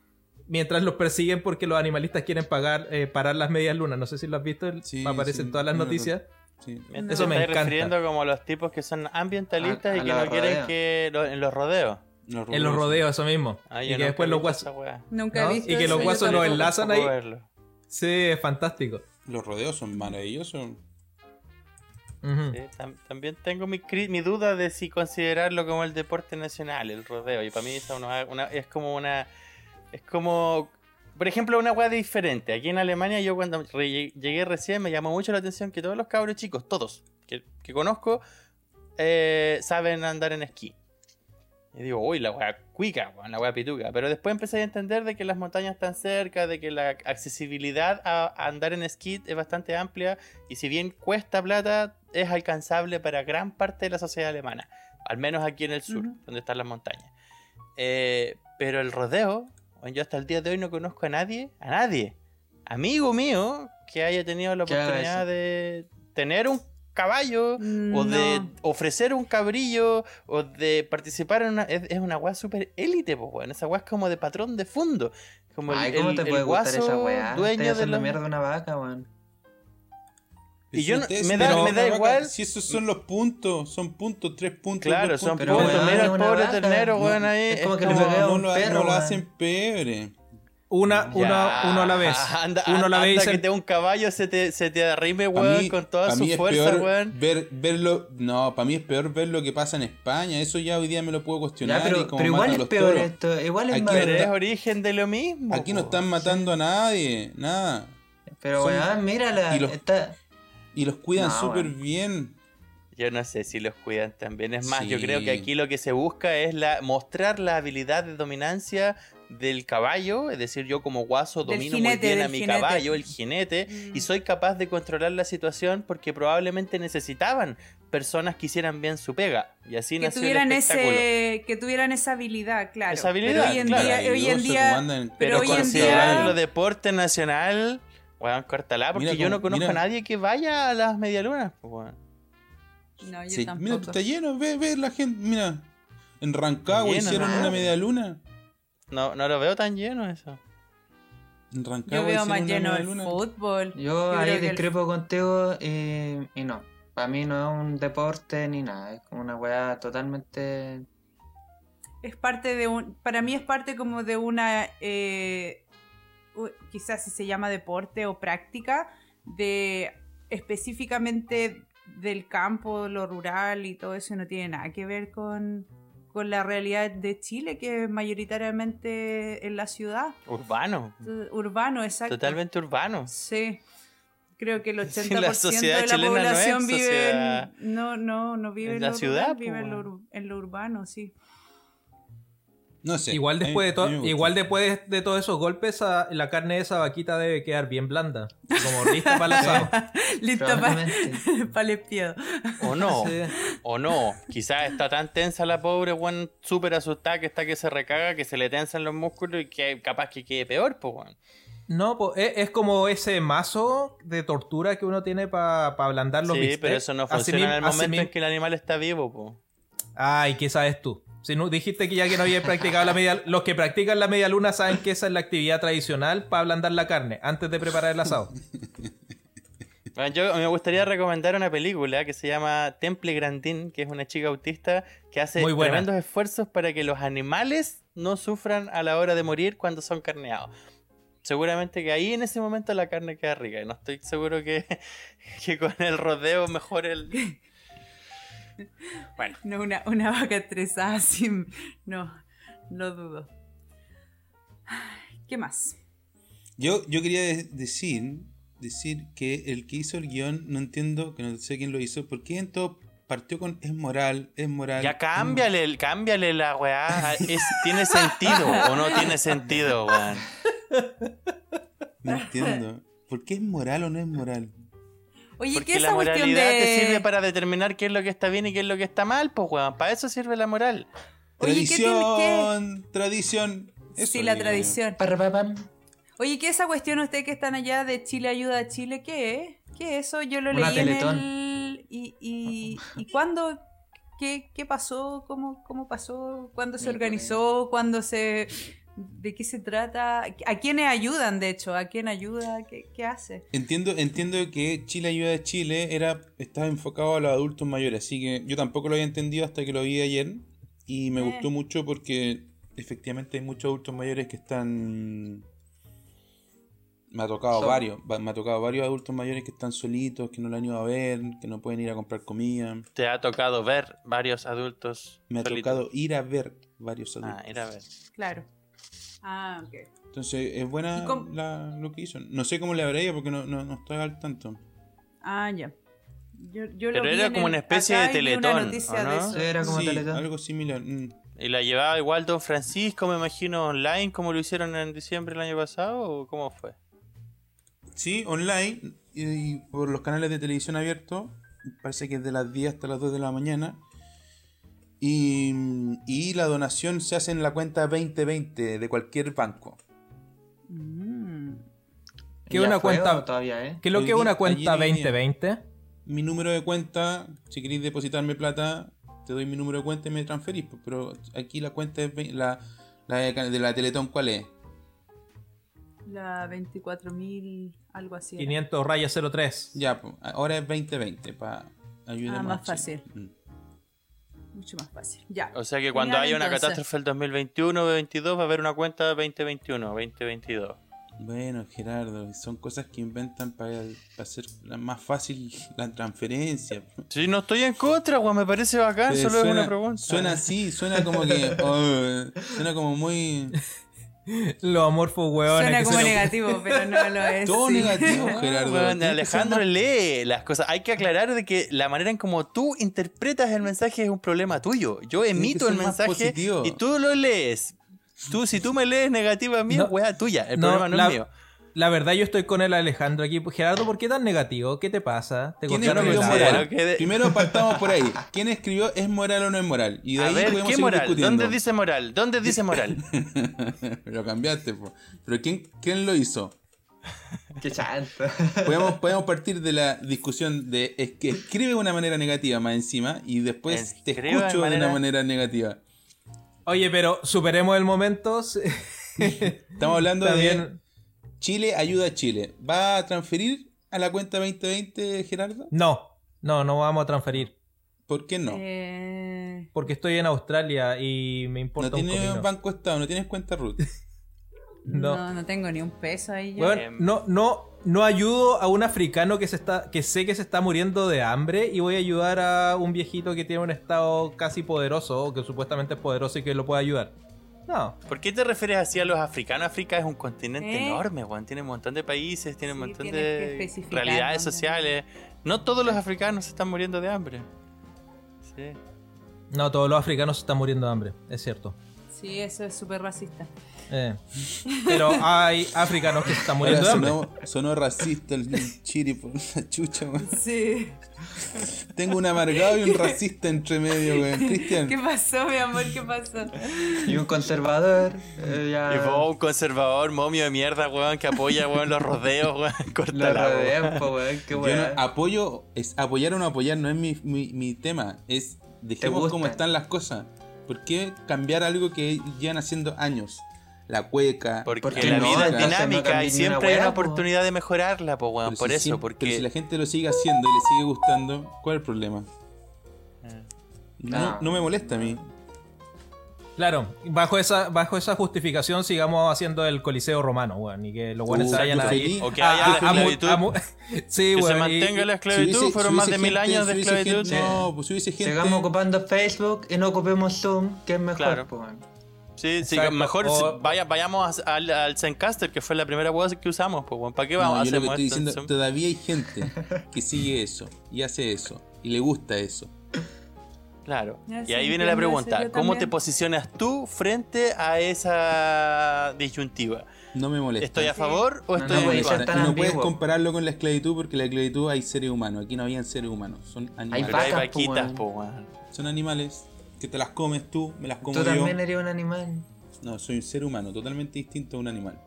mientras los persiguen porque los animalistas quieren pagar, eh, parar las medias lunas. No sé si lo has visto, Sí, aparecen sí, todas las noticias. Sí. Eso me encanta. refiriendo como a los tipos que son ambientalistas A- y a que no quieren que lo- en los rodeos. Los En los rodeos, eso mismo. Ah, y que después los guasos. Nunca ¿no? he visto Y que eso, los guasos los enlazan ahí. verlo. Sí, es fantástico. Los rodeos son maravillosos. Sí, tam- también tengo mi, mi duda de si considerarlo como el deporte nacional, el rodeo. Y para mí es, una- una- es como una. Es como. Por ejemplo, una weá diferente. Aquí en Alemania, yo cuando re- llegué recién me llamó mucho la atención que todos los cabros chicos, todos que, que conozco, eh, saben andar en esquí. Y digo, uy, la weá cuica, la weá pituca. Pero después empecé a entender de que las montañas están cerca, de que la accesibilidad a, a andar en esquí es bastante amplia. Y si bien cuesta plata, es alcanzable para gran parte de la sociedad alemana. Al menos aquí en el sur, donde están las montañas. Eh, pero el rodeo, yo hasta el día de hoy no conozco a nadie, a nadie, amigo mío, que haya tenido la oportunidad de tener un caballo o de ofrecer un cabrillo o de participar en una... Es, es una weá súper élite, pues, weón. Esa weá es como de patrón de fondo. Como Ay, el, ¿cómo el- te el puede gustar esa guaso weá? dueño Estoy de la... mierda una vaca, weón. Y yo no- me da- me da igual. Si esos son los puntos, son puntos, tres puntos. Claro, son puntos. Pero, Mira el pobre ternero, No, weón, ahí. es como que no, un lo, perro, no lo weón. hacen pebre. Una, una, uno a la vez. <laughs> Anda, uno a la anda vez. que te un caballo se te, se te arrime, weón, mí- con toda su fuerza, peor weón. Ver, verlo, no, para mí es peor ver lo que pasa en España. Eso ya hoy día me lo puedo cuestionar. Ya, pero, igual es los peor toros. esto. Igual es Aquí más. Pero es origen de lo mismo. Aquí no están matando a nadie, nada. Pero son- weón, mírala. y los- Está... Y los cuidan No, súper bien. Yo no sé si los cuidan también. Es más, yo creo que aquí lo que se busca es la, mostrar la habilidad de dominancia del caballo. Es decir, yo como guaso domino jinete, muy bien a mi jinete. caballo, el jinete, Mm. y soy capaz de controlar la situación porque probablemente necesitaban personas que hicieran bien su pega. Y así que nació tuvieran el espectáculo. ese que tuvieran esa habilidad claro Esa habilidad, pero hoy en claro. día hoy en día andan. pero Pero hoy en día- deporte nacional, weón, córtala, porque Mira yo no conozco mira. a nadie que vaya a las medialunas, pues, weón. no yo Sí, mira, tampoco está lleno, ve, ve la gente, mira. En Rancagua Lleno, hicieron ¿no? una media luna. No, no lo veo tan lleno eso. Rancagua yo veo más lleno el fútbol Yo ahí el- discrepo contigo y, y no. Para mí no es un deporte ni nada. Es como una weá totalmente es parte de un. Para mí es parte como de una. eh, quizás si se llama deporte o práctica, de específicamente del campo, lo rural y todo eso, no tiene nada que ver con, con la realidad de Chile, que es mayoritariamente en la ciudad, Urbano. urbano, exacto. Totalmente urbano. Sí. Creo que el 80% <laughs> Sí, la de la no población vive en, no, no, no vive en la lo ciudad, vive en lo, weón. ur- en lo urbano, sí. No sé. Igual después de to- igual después de todos esos golpes, la carne de esa vaquita debe quedar bien blanda. Como <laughs> lista para el asado. <laughs> Listo para Probablemente. <laughs> el espiedo. O no. Sí. O no. Quizás está tan tensa la pobre, weón, súper asustada que está que se recaga, que se le tensan los músculos y que capaz que quede peor, pues, weón. No, po, es, como ese mazo de tortura que uno tiene para ablandar los Sí, bistecs. pero eso no Así funciona en el momento en que el animal está vivo, pues. Ay, ¿qué sabes tú? Si no, dijiste que ya que no había practicado la media... Los que practican la media luna saben que esa es la actividad tradicional para ablandar la carne, antes de preparar el asado. Bueno, yo me gustaría recomendar una película que se llama Temple Grandin, que es una chica autista que hace tremendos esfuerzos para que los animales no sufran a la hora de morir cuando son carneados. Seguramente que ahí en ese momento la carne queda rica. y No estoy seguro que, <laughs> que con el rodeo mejor el... <laughs> Bueno, No, una, una vaca estresada así. No, no dudo. ¿Qué más? Yo, yo quería de- decir, decir que el que hizo el guion, no entiendo, que no sé quién lo hizo, porque en todo partió con es moral, es moral. ya cámbiale, el- cámbiale la weá. Es- ¿Tiene sentido o no tiene sentido, weón? No entiendo. ¿Por qué es moral o no es moral? Oye, Porque ¿qué es la esa cuestión moralidad de. te sirve para determinar qué es lo que está bien y qué es lo que está mal, pues weón. Para eso sirve la moral. Oye, ¿qué Tradición, tradición. Eso Sí, la digo tradición. Oye, ¿qué es esa cuestión ustedes que están allá de Chile ayuda a Chile? ¿Qué es? ¿Qué es eso? Yo lo Una leí en el... ¿Y, y, y cuándo? ¿Qué, qué pasó? ¿Cómo, ¿Cómo pasó? ¿Cuándo se Ni organizó? ¿Cuándo se...? ¿De qué se trata? ¿A quiénes ayudan, de hecho? ¿A quién ayuda? ¿Qué, qué hace? Entiendo, entiendo que Chile Ayuda a Chile era, estaba enfocado a los adultos mayores, así que yo tampoco lo había entendido hasta que lo vi ayer y me Eh. gustó mucho porque efectivamente hay muchos adultos mayores que están... Me ha tocado varios, va- me ha tocado varios adultos mayores que están solitos, que no lo han ido a ver, que no pueden ir a comprar comida. Te ha tocado ver varios adultos. Me ha tocado ir a ver varios adultos. Ah, ir a ver. Claro. Ah, ok. Entonces es buena ¿Y cómo- la- lo que hizo. No sé cómo le habrá ido porque no, no, no estoy al tanto. Ah, ya. Yo, yo lo Pero vi era en como el- una especie de Teletón, era como Sí, Teletón. algo similar. mm. ¿Y la llevaba igual Don Francisco, me imagino, online, como lo hicieron en diciembre del año pasado? ¿O cómo fue? Sí, online y, y por los canales de televisión abiertos. Parece que es de las 10 hasta las 2 de la mañana. Y, y la donación se hace en la cuenta 2020 de cualquier banco. Mm. ¿Qué ¿Ya una cuenta- todavía, ¿eh? ¿Qué es lo que es una cuenta ayer y día. 2020? Mi número de cuenta, si queréis depositarme plata, te doy mi número de cuenta y me transferís. pues, Pero aquí la cuenta es la, la de de la Teletón, ¿cuál es? La 24.000, algo así. era. 500 raya 03. Ya, pues, ahora es 2020 para ayudar Ah, más fácil. Mm. Mucho más fácil. Ya. O sea que cuando haya una entonces. catástrofe el 2021 o 2022 va a haber una cuenta 2021, 2022. Bueno, Gerardo, son cosas que inventan para hacer más fácil la transferencia. Sí, no estoy en contra, me parece bacán, Pero solo es suena, una pregunta. suena así, suena como que. <laughs> oh, suena como muy. Los amorfos hueones. Suena como se- negativo, pero no lo es. <laughs> Todo sí. negativo, Gerardo. Tienes que Alejandro lee las cosas. Hay que aclarar de que la manera en como tú interpretas el mensaje es un problema tuyo. Yo emito el mensaje y tú lo lees. Tú, si tú me lees negativo a mí, No. es weá tuya. El No, problema no la, es mío. La verdad, yo estoy con el Alejandro aquí. Gerardo, ¿por qué tan negativo? ¿Qué te pasa? ¿Te ¿Quién escribió moral? lo que de- Primero partamos por ahí. ¿Quién escribió es moral o no es moral? Y de A ahí ver, podemos ¿qué moral? discutiendo. ¿Dónde dice moral? ¿Dónde dice moral? <laughs> Lo cambiaste, po. Pero ¿quién, quién lo hizo? Qué chanto. Podemos, podemos partir de la discusión de es que escribe de una manera negativa más encima y después te Escribe escucho de manera- una manera negativa. Oye, pero superemos el momento. <laughs> Estamos hablando Está de bien. Chile ayuda a Chile. ¿Va a transferir a la cuenta 2020, Gerardo? No, no, no vamos a transferir. ¿Por qué no? Eh, porque estoy en Australia y me importa No un tienes comino. banco estado, no tienes cuenta root. <laughs> No. No. no, tengo ni un peso ahí. Bueno, Em. no, no, no ayudo a un africano que se está, que sé que se está muriendo de hambre y voy a ayudar a un viejito que tiene un estado casi poderoso, o que supuestamente es poderoso y que lo puede ayudar. No. ¿Por qué te refieres así a los africanos? África es un continente ¿Eh? enorme, weón. Tiene un montón de países, tiene un Sí, montón de realidades sociales. No todos los africanos se están muriendo de hambre. Sí. No, todos los africanos se están muriendo de hambre, es cierto. Sí, eso es súper racista. Eh. Pero hay africanos que se están Ahora muriendo de hambre. sonó, sonó racista el chiri por la chucha, weón. Sí. Tengo un amargado y un racista entre medio, weón. Cristian. ¿Qué pasó, mi amor? ¿Qué pasó? Y un conservador. eh, ya Y vos, un conservador, momio de mierda, weón, que apoya, weón, los rodeos, weón. <laughs> lo Córtala, weón. rodean, po, weón. Qué Yo no- weón. apoyo, es apoyar o no apoyar, no es mi, mi, mi tema. Es dejemos cómo están las cosas. ¿Por qué cambiar algo que llevan haciendo años? La cueca. Porque, Porque la no, vida es no dinámica cambies y siempre hay una weá, po. oportunidad de mejorarla, po, weón. Pero Por si eso, siempre- porque. pero si la gente lo sigue haciendo y le sigue gustando, ¿cuál es el problema? Eh. No, No. no me molesta a mí. Claro, bajo esa, bajo esa justificación sigamos haciendo el Coliseo Romano, weón, y que los buenos se Uh, vayan ahí. O que a- haya a- la a mu- esclavitud. a mu- <laughs> sí, que se y- mantenga la Si esclavitud. hubiese- Fueron si más de hubiese mil gente- años de si esclavitud. gente- No, pues si hubiese gente. Sigamos ocupando Facebook y no ocupemos Zoom, que es mejor, Claro. weón. Sí, sí, Exacto. mejor O- si- vaya, vayamos a- al, al Zencaster, que fue la primera web que usamos, pues, weón. ¿Para qué vamos No, a yo lo hacer que estoy esto en diciendo, todavía hay gente que sigue eso y hace eso y le gusta eso. Claro. Ya, Y sí, ahí viene la pregunta: ¿cómo te posicionas tú frente a esa disyuntiva? No me molesta. ¿Estoy a Sí. favor o No, estoy no en contra? tan Y no puedes compararlo con la esclavitud porque en la esclavitud hay seres humanos. Aquí no habían seres humanos, son animales. Hay Vacas, vaquitas, po, weón. Son animales que te las comes tú, me las como Tú yo. también eres un animal. No, soy un ser humano, totalmente distinto a un animal.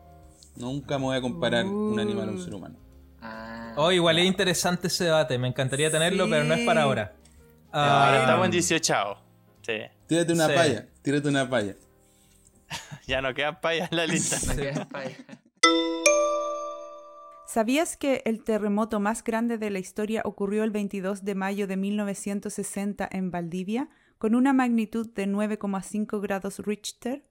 Nunca me voy a comparar un animal a un ser humano. Ah, Oh, igual es interesante ese debate, me encantaría tenerlo, Sí. pero no es para ahora. Ahora Ah, estamos en 18. Sí. Tírate una Sí. palla, tírate una palla. <laughs> Ya no quedan payas en la lista. <laughs> no quedas pa' allá. ¿Sabías que el terremoto más grande de la historia ocurrió el 22 de mayo de 1960 en Valdivia, con una magnitud de 9,5 grados Richter?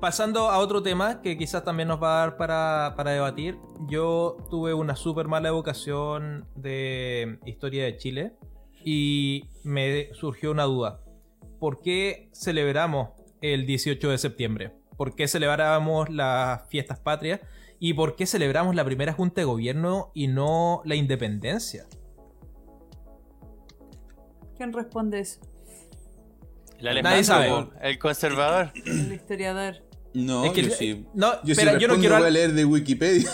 Pasando a otro tema que quizás también nos va a dar para, para debatir, yo tuve una súper mala evocación de historia de Chile y me surgió una duda. ¿Por qué celebramos el 18 de septiembre? ¿Por qué celebramos las fiestas patrias? ¿Y por qué celebramos la primera junta de gobierno y no la independencia? ¿Quién responde eso? El alemán, Nadie sabe. el conservador. El historiador. No, Es que- yo sí. no, yo espera, <laughs> sí yo no quiero voy a leer de Wikipedia.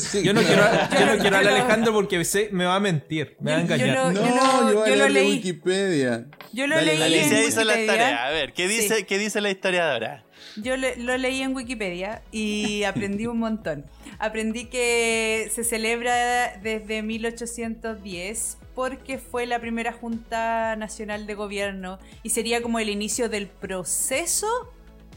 Sí, Yo no quiero, yo no quiero al Alejandro porque sé- me va a mentir, me va a Yo- lo- No, yo yo, lo- voy a yo lo leer de leí. Wikipedia. Yo lo Dale, leí dale. en Alicia hizo la Wikipedia. tarea. A ver, ¿qué dice, Sí. ¿qué dice la historiadora? Yo le- lo leí en Wikipedia y <laughs> aprendí un montón. Aprendí que se celebra desde 1810 porque fue la primera Junta Nacional de Gobierno y sería como el inicio del proceso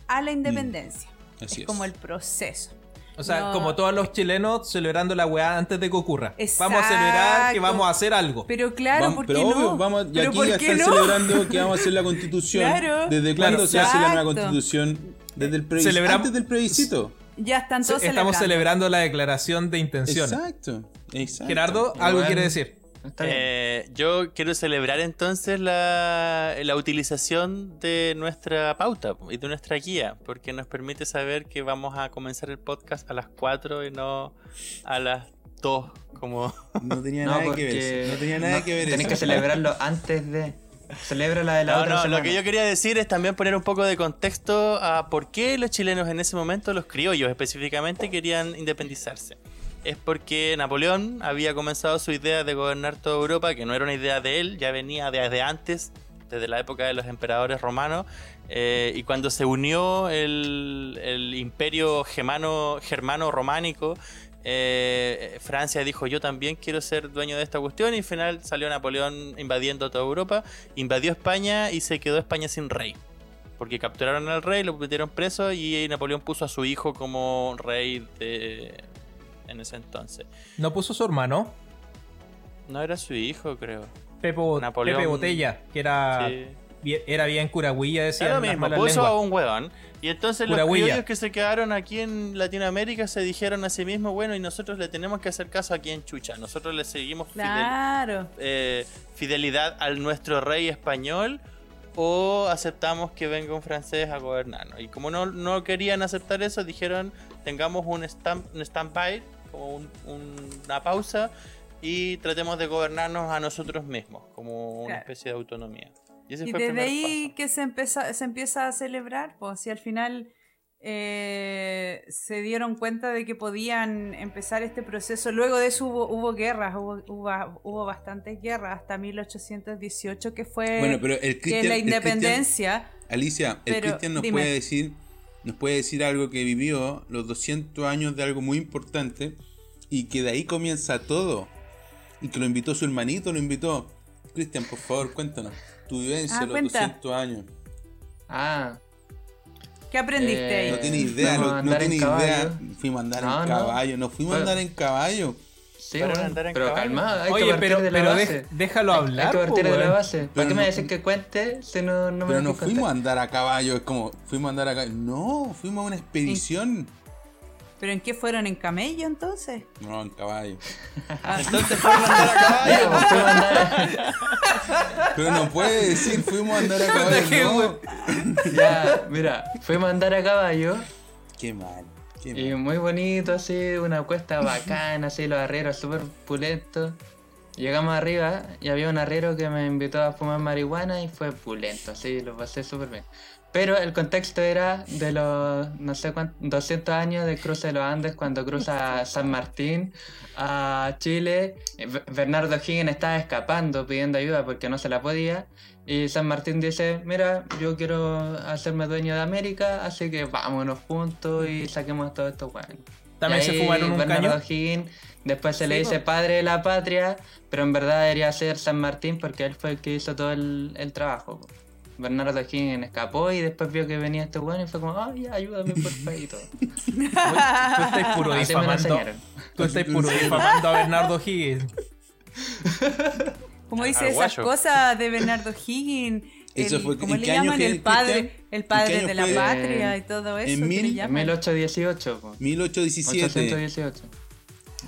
a la independencia. Así es. Como el proceso. O sea, No. como todos los chilenos celebrando la weá antes de que ocurra. Vamos a celebrar que Exacto. vamos a hacer algo. Pero claro, Vamos- ¿por qué pero obvio, no? vamos, y ¿Pero aquí ya están no? celebrando que vamos a hacer la constitución. <laughs> Claro. ¿Desde Claro. cuándo se hace la nueva Exacto. constitución? Desde el. Celebramos- Antes del plebiscito. Ya están todos Estamos celebrando. celebrando la declaración de intenciones. Exacto. Exacto. Gerardo, algo Bueno. quiere decir. Está bien. Eh, yo quiero celebrar entonces la, la utilización de nuestra pauta y de nuestra guía, porque nos permite saber que vamos a comenzar el podcast a las 4 y no a las 2, como... <laughs> No tenía no, nada que ver. No tenía nada no, que ver. Tenés eso. que celebrarlo antes de. Celebra la de la No, otra no, semana. lo que yo quería decir es también poner un poco de contexto a por qué los chilenos en ese momento, los criollos específicamente, querían independizarse. Es porque Napoleón había comenzado su idea de gobernar toda Europa, que no era una idea de él, ya venía desde antes, desde la época de los emperadores romanos, eh, y cuando se unió el, imperio germano, germano románico, eh, Francia dijo yo también quiero ser dueño de esta cuestión y al final salió Napoleón invadiendo toda Europa, invadió España y se quedó España sin rey. porque capturaron al rey, lo metieron preso y Napoleón puso a su hijo como rey de... en ese entonces. ¿No puso su hermano? No era su hijo, creo. Pepo, Napoleón- Pepe Botella, que era, Sí. bien- era bien curagüilla, decía. Era lo mismo, puso a un huevón. Y entonces los criollos que se quedaron aquí en Latinoamérica se dijeron a sí mismos, bueno, y nosotros le tenemos que hacer caso aquí en Chucha. Nosotros le seguimos fidel- Claro. eh, fidelidad al nuestro rey español o aceptamos que venga un francés a gobernarnos. Y como no, no querían aceptar eso, dijeron tengamos un stand, un stand-by, como un- un- una pausa, y tratemos de gobernarnos a nosotros mismos, como una Claro. especie de autonomía. Y ese Y fue el desde ahí paso. que se empieza, se empieza a celebrar, pues si al final eh, se dieron cuenta de que podían empezar este proceso. Luego de eso hubo, hubo guerras, hubo, hubo, hubo bastantes guerras hasta 1818 que fue Bueno, pero el que la el independencia. Alicia, el Pero, Cristian nos dime. puede decir. Nos puede decir algo que vivió los 200 años de algo muy importante y que de ahí comienza todo. Y que lo invitó su hermanito, lo invitó. Cristian, por favor, cuéntanos tu vivencia Ah, los cuenta. 200 años. Ah, ¿Qué aprendiste Eh, No ahí? tiene idea, no, a no tiene idea. Fuimos a andar No, en caballo, no fuimos a andar en caballo. Sí, Para bueno, andar en pero caballo. calmado, hay que Oye, partir pero, de la pero base. dej- déjalo hablar. Hay que po, partir de la base. ¿Para Pero qué me dicen que cuente si no, no me Pero no fuimos a andar a caballo, es como, fuimos a andar a caballo. No, fuimos a una expedición. ¿Pero en qué fueron? ¿En camello entonces? No, en caballo. <laughs> Entonces fueron a andar a caballo. Ya, fuimos a andar- <laughs> Pero no puede decir, fuimos a andar a caballo. No. ya, mira, fuimos a andar a caballo Qué mal, y muy bonito, así, una cuesta bacana, así, los arrieros súper pulentos. Llegamos arriba y había un arriero que me invitó a fumar marihuana y fue pulento, así, lo pasé súper bien. Pero el contexto era de los, no sé cuántos, 200 años del cruce de los Andes, cuando cruza San Martín a Chile. Eh, Be- Bernardo Higgins estaba escapando pidiendo ayuda porque no se la podía. Y San Martín dice, mira, yo quiero hacerme dueño de América, así que vámonos juntos y saquemos todo esto bueno. También Y se ahí fumaron un Bernardo caño. Higgins, después se Sí, le dice padre de la patria, pero en verdad debería ser San Martín porque él fue el que hizo todo el, el trabajo. po. Bernardo Higgins escapó y después vio que venía este bueno y fue como, ay, ayúdame por <laughs> favor y todo. Uy, Tú estás puro difamando. Tú estás puro difamando a Bernardo Higgins. Como dice esas cosas de Bernardo Higgins. <laughs> Eso fue- ¿Cómo ¿en le llaman? que- El padre, el padre de la fue? patria y todo en eso. que mil- En llaman. 1818, po. 1817. 818.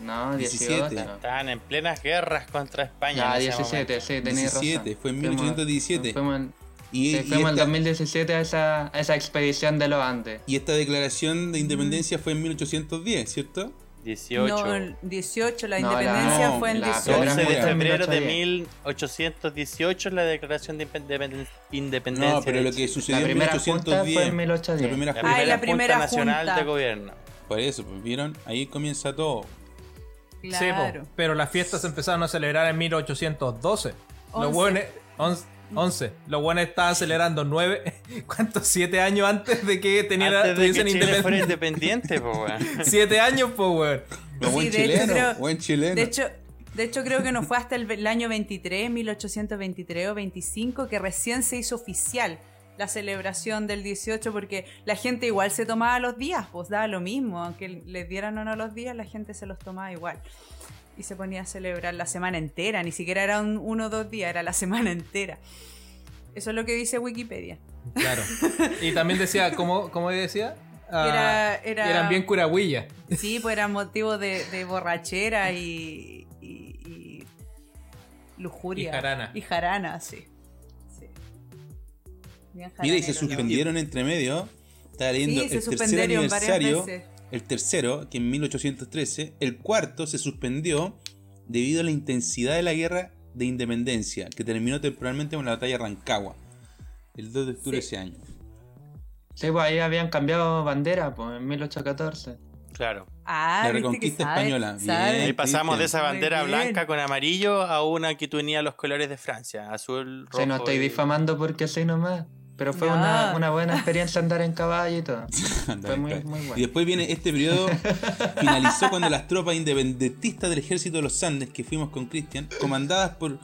No, 18. 17. Estaban en plenas guerras contra España. En ese 17, momento. sí, razón. 17, fue en Fuimos- 1817. Fuimos, en- Y, sí, y fuimos en esta, 2017 a esa, a esa expedición de los Andes. y esta declaración de independencia fue en 1810, ¿cierto? 18. No, el 18, la No, independencia no, fue en la 18. primera 12 de febrero de 1810. 1818 la declaración de independen- independencia. No, pero lo que sucedió en primera junta 1810. fue en 1810. La primera La primera, la primera Junta Nacional junta. de Gobierno. Por eso, pues, ¿vieron? Ahí comienza todo. Sí, Claro. pero las fiestas se empezaron a celebrar en 1812. Los Once. Buenos. 11. Los buenos estaban celebrando 9. <laughs> ¿Cuántos? 7 años antes de que tenían Antes de que Chile fuera independencia. independiente, po, weón. <laughs> 7 años, pues, weón. Buen Sí, de hecho, chileno, creo- buen chileno. De hecho, de hecho, creo que no fue hasta el, el año 23, 1823 o 25, que recién se hizo oficial la celebración del 18, porque la gente igual se tomaba los días, pues daba lo mismo, aunque les dieran o no los días, la gente se los tomaba igual. Y se ponía a celebrar la semana entera, ni siquiera era un, uno o dos días, era la <laughs> semana entera. Eso es lo que dice Wikipedia. Claro. Y también decía, ¿cómo, cómo decía? Ah, Era- era- Eran bien curagüillas. Sí, pues era motivo de, de borrachera y, y- y lujuria. Y jarana. Y jarana, sí. Sí. Bien Mira, y se suspendieron entre medio. Estaba leyendo Sí, se el tercer aniversario. El tercero, que en 1813. El cuarto se suspendió debido a la intensidad de la guerra de independencia, que terminó temporalmente con la batalla de Rancagua. El 2 de octubre de ese año. Sí, pues ahí habían cambiado bandera, pues, en 1814. Claro. Ah, La reconquista sabe, española. sabe. Bien. Ahí pasamos de esa bandera blanca con amarillo a una que tenía los colores de Francia, azul, rojo. Sí, no estoy y- difamando porque sí nomás. Pero fue una, una buena experiencia andar en caballo y todo. <laughs> Fue muy, muy Y bueno. después viene este periodo, <laughs> finalizó cuando las tropas independentistas del ejército de los Andes, que fuimos con Cristian, comandadas por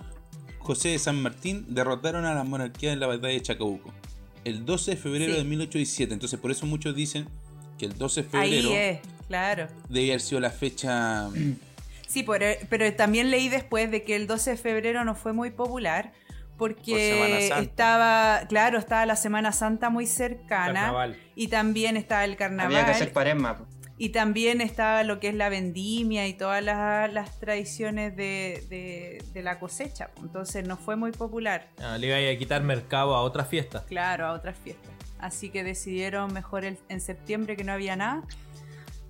José de San Martín, derrotaron a la monarquía en la batalla de Chacabuco. el 12 de febrero Sí. de 1817. Entonces, por eso muchos dicen que el 12 de Ahí febrero es, claro. debe haber sido la fecha. Sí, pero, pero también leí después de que el 12 de febrero no fue muy popular porque Santa. estaba, claro, estaba la Semana Santa muy cercana Carnaval. y también estaba el carnaval Había que hacer cuaresma. po. y también estaba lo que es la vendimia y todas las, las tradiciones de, de- de la cosecha. Entonces no fue muy popular, Ah, le iba a quitar mercado a otras fiestas. claro, a otras fiestas. Así que decidieron mejor el- en septiembre que no había nada.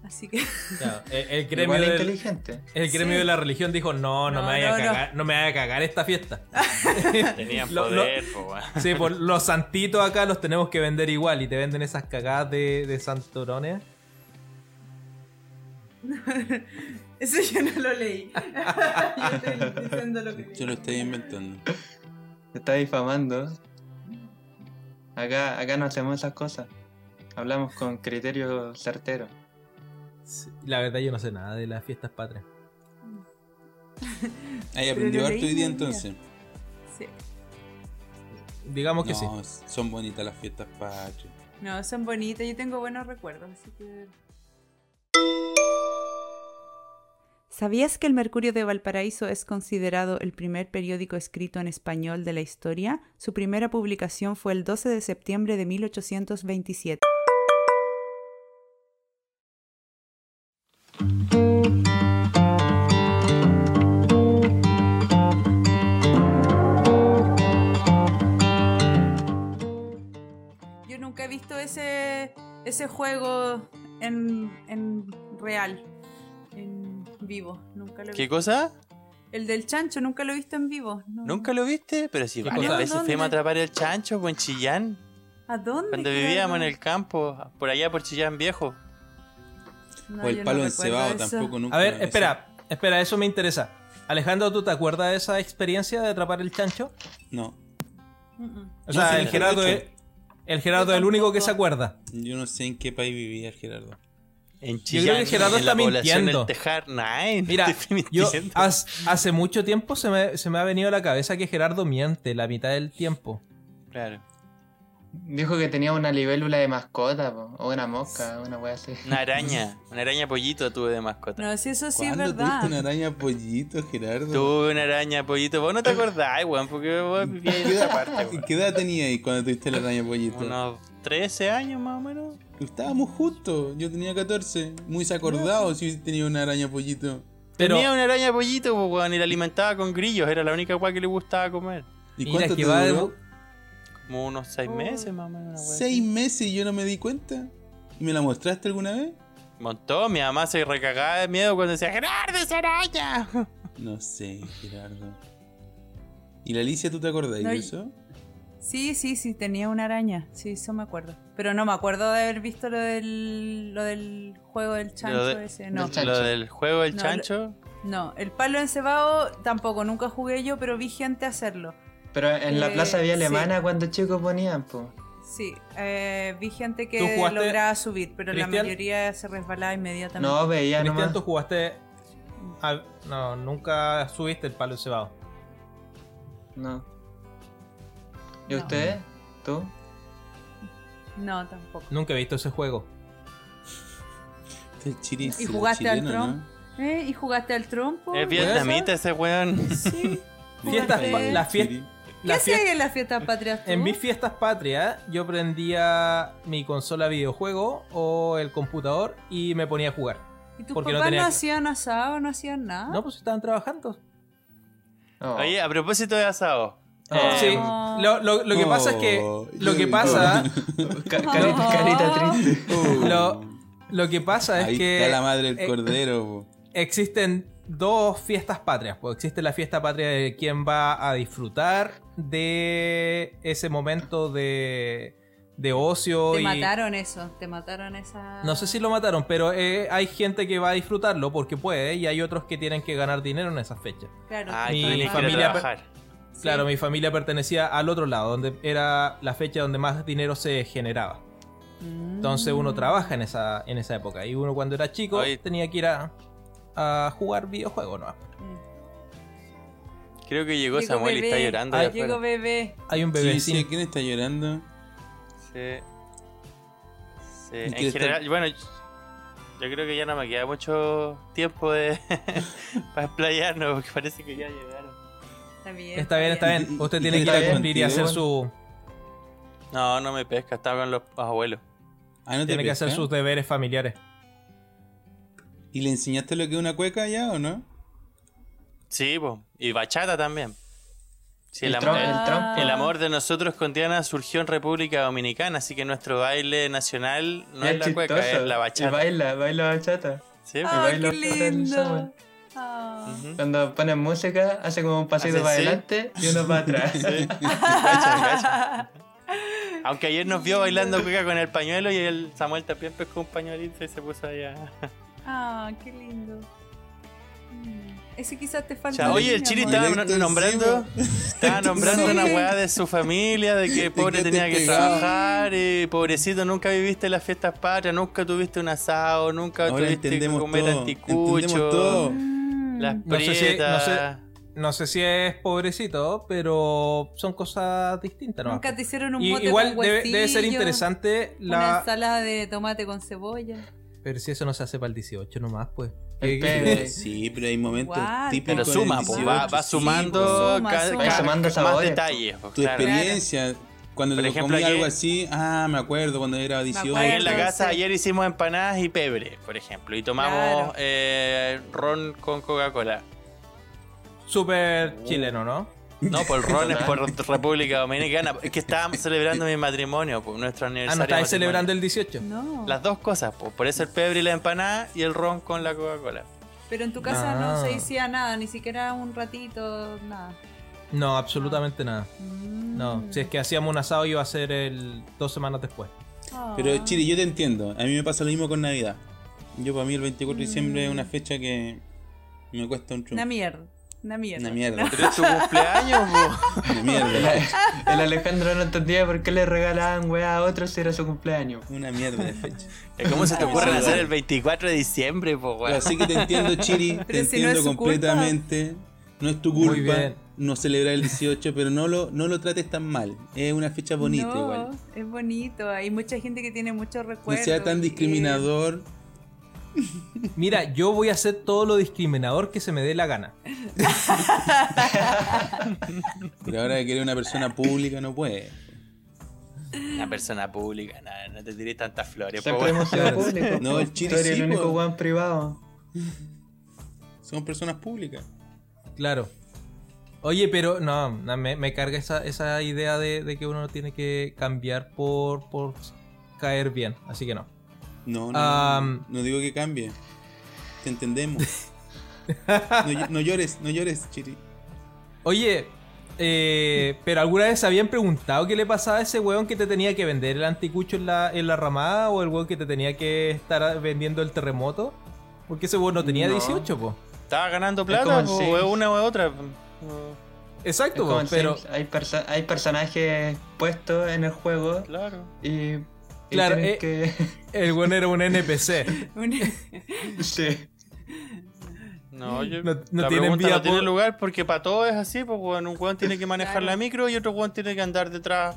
Así que Claro, el, el gremio, Igual del- inteligente. el gremio Sí. de la religión dijo, no, no, No, me vaya no, a cagar, no. me vaya a cagar esta fiesta. <laughs> Tenían Lo- lo- poder, po, weón. Sí, por los santitos acá los tenemos que vender igual y te venden esas cagadas de, de santurones. <laughs> eso yo no lo leí. <laughs> yo estoy diciendo lo que Yo lo estoy inventando. Te está difamando. Acá, acá no hacemos esas cosas. Hablamos con criterio certero. Sí, La verdad yo no sé nada de las fiestas patrias. <laughs> Ahí aprendió harto hoy día entonces. Sí. Digamos que sí. Son bonitas las fiestas patrias. No, son bonitas, yo tengo buenos recuerdos, así que... ¿Sabías que el Mercurio de Valparaíso es considerado el primer periódico escrito en español de la historia? Su primera publicación fue el 12 de septiembre de 1827. Visto ese, ese juego en, en real, en vivo. Nunca lo he ¿Qué visto. cosa? El del chancho, nunca lo he visto en vivo. no. ¿Nunca lo viste? Pero si ¿Qué varias cosa? veces fuimos a atrapar el chancho po, en Chillán. ¿A dónde? Cuando vivíamos en el campo, por allá por Chillán Viejo. No, o el no palo recuerdo encebado tampoco nunca. A ver, espera, espera, eso me interesa. Alejandro, ¿tú te acuerdas de esa experiencia de atrapar el chancho? No. O sea, sí, el Gerardo es, el Gerardo Yo es el único que se acuerda. yo no sé en qué país vivía el Gerardo. En creo Chillán, que Gerardo en la está población mintiendo. Tejar. Nah, no Mira, yo <laughs> hace mucho tiempo se me, se me ha venido a la cabeza que Gerardo miente la mitad del tiempo. Claro. Dijo que tenía una libélula de mascota, po, o una mosca, una wea así. Una araña. <laughs> Una araña pollito tuve de mascota. No, si eso sí es ¿Cuándo verdad. tuviste una araña pollito, Gerardo? Tuve una araña pollito. Vos no te acordás, weón, porque vos vivías en ¿Qué esa edad, parte, weón. ¿Qué edad tenías cuando tuviste la araña pollito? Unos 13 años más o menos. Estábamos juntos, yo tenía 14. Muy desacordado si tenía una araña pollito. Pero Tenía una araña pollito, weón, y la alimentaba con grillos. Era la única weá que le gustaba comer. ¿Y cuánto te duró? Como unos 6 meses más o menos. Seis así. meses y yo no me di cuenta. ¿Y me la mostraste alguna vez? Montó, mi mamá se recagaba de miedo cuando decía, Gerardo, esa araña. <laughs> No sé, Gerardo. ¿Y la Alicia, tú te acordás No, de eso? Sí, sí, sí, tenía una araña. Sí, eso me acuerdo. Pero no me acuerdo de haber visto lo del, lo del juego del chancho de- ese. No, del chancho. Lo del juego del No, chancho. no. El palo encebado tampoco, nunca jugué yo, pero vi gente hacerlo. Pero en la Eh, plaza vía sí. alemana cuando chicos ponían, pues. Sí, eh, vi gente ¿Tú que lograba subir, pero la mayoría se resbalaba inmediatamente. No, veía Cristian, nomás. tú jugaste... a- no, nunca subiste el palo cebado. No. ¿Y No. usted? ¿Tú? No, tampoco. Nunca he visto ese juego. Este es chiri- ¿Y jugaste al chileno, tron? ¿Eh? ¿Y jugaste al trompo? Es vietnamita ese weón. Sí. Fiestas, la fiesta, ¿Qué fiesta- en las fiestas patrias tú? en mis fiestas patrias yo prendía mi consola videojuego o el computador y me ponía a jugar. ¿Y tus no papás no, tenía- hacían asado, no hacían nada? No, pues estaban trabajando. Oh. Oye, a propósito de asado. Oh. eh, Sí, lo, lo- lo que pasa es que Oh, lo que pasa <laughs> Ca- carita, carita triste. Oh. Lo- lo que pasa es Ahí que está la madre del eh, cordero. existen dos fiestas patrias. Pues existe la fiesta patria de quien va a disfrutar de ese momento de, de ocio Te y mataron eso, te mataron esa... no sé si lo mataron, pero eh, hay gente que va a disfrutarlo porque puede y hay otros que tienen que ganar dinero en esas fechas. Claro, Mi familia-. Sí. Claro, mi familia pertenecía al otro lado, donde era la fecha donde más dinero se generaba. Mm. Entonces uno trabaja en esa, en esa época. Y uno cuando era chico Oye. tenía que ir a, a jugar videojuegos, ¿no? Creo que llegó, Llegó Samuel y bebé. está llorando. Ay, allá Llegó bebé. Hay un Sí, bebecín. sí, ¿quién está llorando? Sí. Sí, ¿Y En general, bueno, yo creo que ya no me queda mucho tiempo de <laughs> para explayarnos porque parece que ya llegaron. Está bien. Está bien, está bien. Usted ¿Y tiene que ir a cumplir y hacer su. No, no me pesca, estaba con los abuelos. Ah, ¿no Tiene que hacer sus deberes familiares. ¿Y le enseñaste lo que es una cueca ya o no? Sí, po. y bachata también. Sí, el, El el amor de nosotros con Diana surgió en República Dominicana, así que nuestro baile nacional no es, la cueca, es la Y bachata. baila, baila bachata. Sí, po. Ah, bailo qué lindo. Cuando ponen música, hace como un pasito para sí. adelante y uno para atrás. <laughs> Sí. Aunque ayer nos vio bailando cueca con el pañuelo y el Samuel también pescó un pañuelito y se puso allá. Ah, qué lindo. Mm. Ese quizás te falta. Oye, el Chiri estaba nombrando, estaba nombrando una weá de su familia, de que pobre tenía que trabajar, y pobrecito, nunca viviste las fiestas patrias, nunca tuviste un asado, nunca Ahora tuviste que comer todo. anticucho, Entendemos todo. Mm. las No sé si- no sé- prietas. No sé si es pobrecito, pero son cosas distintas, ¿no? Nunca te hicieron un Y- mote igual con debe, debe ser interesante Una la. ensalada de tomate con cebolla. Pero si eso no se hace para el 18 nomás, pues. El ¿Qué- pebre. qué- Sí, pero hay momentos típicos. Pero suma, po, 18, va, va sí, sumando, Suma, ca- suma. ca- Va sumando más detalles. po, Tu claro. experiencia, cuando Por te ejemplo, comí algo así, ah, me acuerdo cuando era 18. Aquí en la casa sí. ayer hicimos empanadas y pebre, por ejemplo, y tomamos Claro. eh, ron con Coca-Cola. Súper chileno, ¿no? No, por el ron es por República Dominicana. Es que estábamos <laughs> celebrando mi matrimonio, por nuestro Ah, aniversario. no estáis celebrando el 18. No. Las dos cosas, po. por eso el pebre y la empanada y el ron con la Coca-Cola. Pero en tu casa Ah. no se decía nada, ni siquiera un ratito, nada. No, absolutamente nada. Mm. No, si es que hacíamos un asado iba a ser el dos semanas después. Ah. Pero Chile, yo te entiendo. A mí me pasa lo mismo con Navidad. Yo para mí el 24 de diciembre es una fecha que me cuesta un Una triunfo. mierda. Una mierda. Una mierda. Pero es tu cumpleaños, po. Una mierda. El Alejandro no entendía por qué le regalaban weá a otros si era su cumpleaños. Una mierda de fecha. <laughs> ¿Cómo se te ocurre hacer el 24 de diciembre, po, weón? Así que te entiendo, Chiri. <laughs> Te si no entiendo completamente. No es tu Muy culpa bien. no celebrar el 18, pero no lo, no lo trates tan mal. Es una fecha bonita no, igual. Es bonito. Hay mucha gente que tiene muchos No recuerdos. sea tan discriminador. Mira, yo voy a hacer todo lo discriminador que se me dé la gana. Pero ahora que eres una persona pública no puede. Una persona pública, no, no te tiré tantas flores, Siempre hemos sido <laughs> públicos. No, el Tú eres sí, el único weón privado. Somos personas públicas. Claro. Oye, pero no, no, me, me carga esa, esa idea de, de que uno tiene que cambiar por, por caer bien. Así que no. No, no, no, no digo que cambie. Te entendemos. <laughs> No, ll- no llores, no llores, Chiri. Oye, eh, pero ¿alguna vez se habían preguntado qué le pasaba a ese weón que te tenía que vender el anticucho en la, en la ramada o el weón que te tenía que estar vendiendo el terremoto? Porque ese weón no tenía No. 18, po. Estaba ganando plata, Sims. o una o otra. Es Exacto, po, pero hay, perso- hay personajes puestos en el juego Claro. y Claro, eh. que... <laughs> el weón era un NPC. <laughs> sí. No, yo, No- no la tienen pregunta vía no tiene lugar porque para todo es así, pues un weón tiene que manejar Claro. la micro y otro weón tiene que andar detrás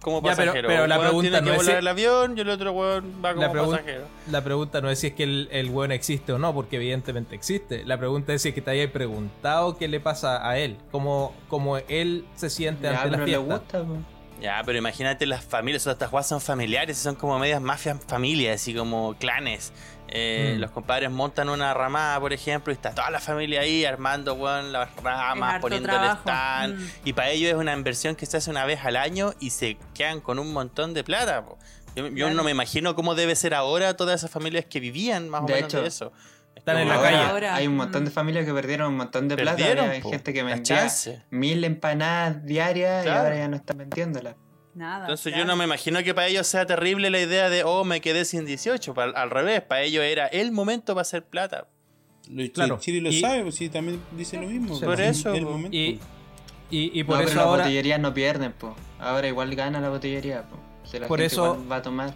como Ya, pero- pasajero. pero un la pregunta tiene que no es volar si- el avión y el otro weón va como La, pasajero. la pregunta no es si es que el, el weón existe o no, porque evidentemente existe. La pregunta es si es que te hayas preguntado qué le pasa a él, cómo, cómo él se siente Ya, ante la pero le fiesta. gusta, po. Ya, pero imagínate las familias, o estas jugadas son familiares, son como medias mafias familias, así como clanes. Eh, Mm. Los compadres montan una ramada, por ejemplo, y está toda la familia ahí armando weón, las ramas, poniendo el stand. Mm. Y para ellos es una inversión que se hace una vez al año y se quedan con un montón de plata. po. Yo, no me imagino cómo debe ser ahora todas esas familias que vivían más o De menos hecho, de eso. En la ahora- calle. Ahora, Hay un montón mm. de familias que perdieron un montón de plata. Hay po, gente que vendía mil empanadas diarias y ahora ya no están vendiéndolas. Nada. Entonces claro. yo no me imagino que para ellos sea terrible la idea de, oh, me quedé sin 18. Pa- al revés, para ellos era el momento para hacer plata. Lo, Claro. Chiri lo Y- sabe, pues sí, también dice lo mismo. Por eso, el momento. Y, y, y por no, eso pero las ahora. botillerías no pierden, po. Ahora igual gana la botillería, po. Si la Por gente eso- va a tomar.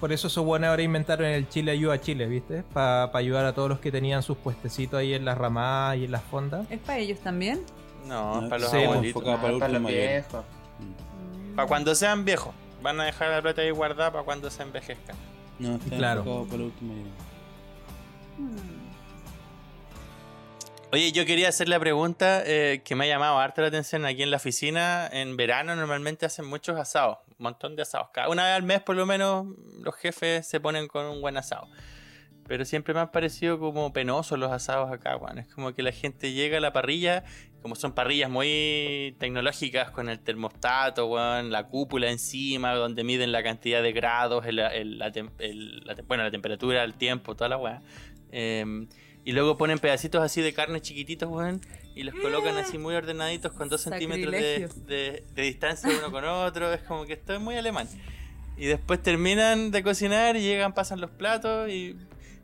Por eso esos buenos ahora inventaron el Chile Ayuda a Chile, ¿viste? Para ayudar a todos los que tenían sus puestecitos ahí en las ramadas y en las fondas. ¿Es para ellos también? No, No, para los sí, abuelitos. enfocado para Ah, para los viejos. Para cuando sean viejos. van a dejar la plata ahí guardada para cuando se envejezca. No, está Claro. por la última idea. Oye, yo quería hacer la pregunta eh, que me ha llamado harto la atención aquí en la oficina. En verano normalmente hacen muchos asados, montón de asados. Cada una vez al mes por lo menos los jefes se ponen con un buen asado. Pero siempre me han parecido como penosos los asados acá, weón. Es como que la gente llega a la parrilla, como son parrillas muy tecnológicas con el termostato, weón, la cúpula encima, donde miden la cantidad de grados, el- el- la, el- bueno, la temperatura, el tiempo, toda la weá. Em, y luego ponen pedacitos así de carne chiquititos, weón, y los colocan así muy ordenaditos con dos centímetros de, de- de distancia uno con otro. Es como que esto es muy alemán. Y después terminan de cocinar y llegan, pasan los platos y,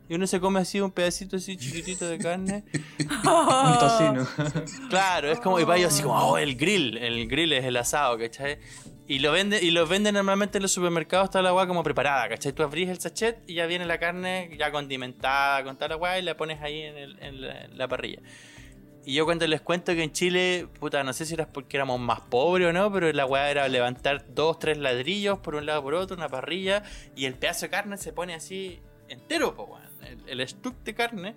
y uno se come así un pedacito así chiquitito de carne. <laughs> Un tocino. <laughs> Claro, es como, y vaya así como, oh, el grill, el grill es el asado, ¿cachai? Y lo venden, y lo venden normalmente en los supermercados toda la agua como preparada, ¿cachai? Tú abrís el sachet y ya viene la carne ya condimentada con toda la agua y la pones ahí en, el- en la, en la parrilla. Y yo cuando les cuento que en Chile, puta, no sé si era porque éramos más pobres o no, pero la weá era levantar dos, tres ladrillos por un lado por otro, una parrilla, y el pedazo de carne se pone así entero, po, weón. El, el stuck de carne.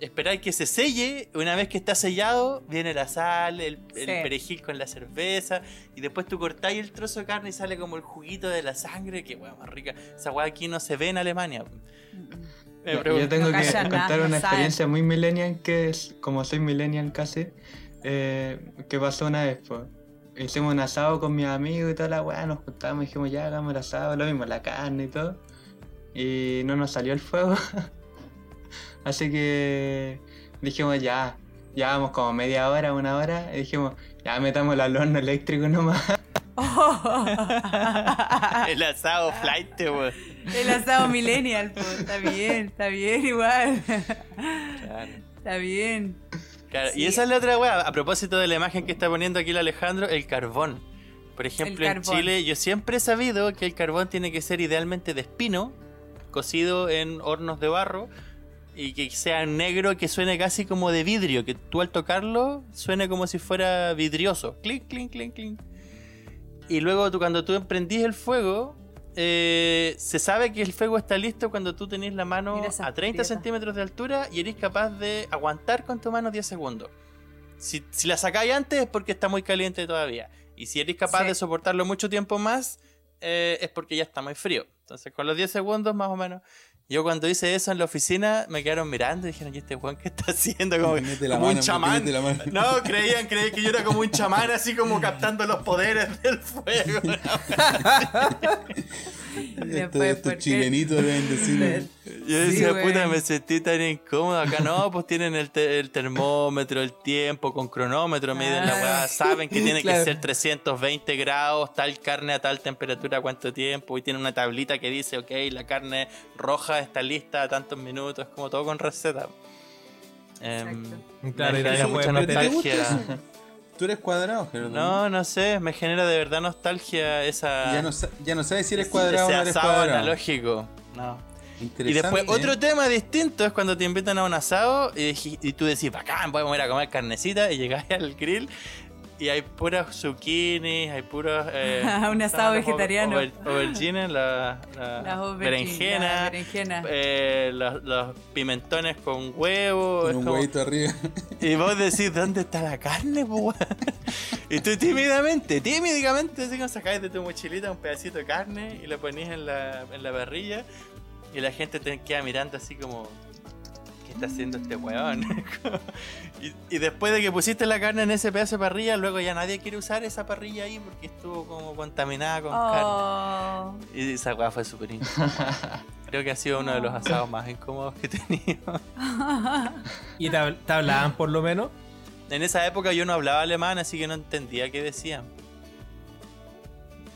Esperáis que se selle, una vez que está sellado, viene la sal, el, perejil con la cerveza, y después tú cortáis el trozo de carne y sale como el juguito de la sangre, que weá más rica. Esa weá aquí no se ve en Alemania. Yo tengo No que nada, contar una experiencia muy millennial que es, como soy millennial casi, eh, que pasó una vez, pues. Hicimos un asado con mis amigos y toda la weá, nos juntamos y dijimos ya hagamos el asado, lo mismo, la carne y todo. Y no nos salió el fuego. <laughs> Así que dijimos ya, ya vamos como media hora, una hora, y dijimos, ya metamos al horno eléctrico nomás. <laughs> el asado flight. El asado millennial, pues, está bien, está bien igual. Claro. Está bien. Claro, Sí. Y esa es la otra weá, a propósito de la imagen que está poniendo aquí el Alejandro, el carbón. Por ejemplo, en. Chile yo siempre he sabido que el carbón tiene que ser idealmente de espino, cocido en hornos de barro, y que sea negro, que suene casi como de vidrio, que tú al tocarlo suene como si fuera vidrioso. Clink, clink, clink, clink. Y luego tú, cuando tú emprendís el fuego, eh, se sabe que el fuego está listo cuando tú tenés la mano a 30 prieta. centímetros de altura y eres capaz de aguantar con tu mano 10 segundos. Si, si la sacáis antes es porque está muy caliente todavía. Y si eres capaz Sí. de soportarlo mucho tiempo más, eh, es porque ya está muy frío. Entonces, con los 10 segundos más o menos. Yo cuando hice eso en la oficina me quedaron mirando y dijeron, ¿y este Juan qué está haciendo? Como, mano, un chamán. No, creían, creían que yo era como un chamán, así como captando los poderes del fuego. <laughs> <laughs> Estos, Después, estos chilenitos deben <laughs> decir. Yo decía, puta, me sentí tan incómodo. Acá no, pues tienen el, te- el termómetro, el tiempo, con cronómetro, miden la Ah. weá, saben que tiene Claro. que ser 320 grados, tal carne a tal temperatura, cuánto tiempo, y tiene una tablita que dice, ok, la carne roja está lista a tantos minutos, como todo con receta. Em. Claro, y mucha puedes meter- ¿Te gusta nostalgia. Tú eres cuadrado, Gerardo. No, no sé, me genera de verdad nostalgia esa... Ya no, ya no sabes si eres cuadrado o no eres asado cuadrado. analógico. No. Y Interesante, después, otro ¿eh? tema distinto es cuando te invitan a un asado y, y tú decís, bacán, podemos ir a comer carnecita y llegas <laughs> al grill y hay puras zucchinis, hay puros... Eh, <laughs> Un asado vegetariano. over- aubergines, la, la <laughs> Las aubergines, berenjena, la berenjena. eh, los, los pimentones con huevo. Con un como- huevito arriba. y vos <laughs> decís, ¿dónde está la carne, po? Y tú tímidamente, tímidamente, así como sacáis de tu mochilita un pedacito de carne y lo ponís en la, en la parrilla y la gente te queda mirando así como, ¿qué está haciendo este weón? <laughs> y, y después de que pusiste la carne en ese pedazo de parrilla, luego ya nadie quiere usar esa parrilla ahí porque estuvo como contaminada con carne. Oh. Y esa weá fue súper incómoda. Creo que ha sido uno de los asados más incómodos que he tenido. <laughs> ¿Y te, hab- te hablaban por lo menos? En esa época yo no hablaba alemán, así que no entendía qué decían.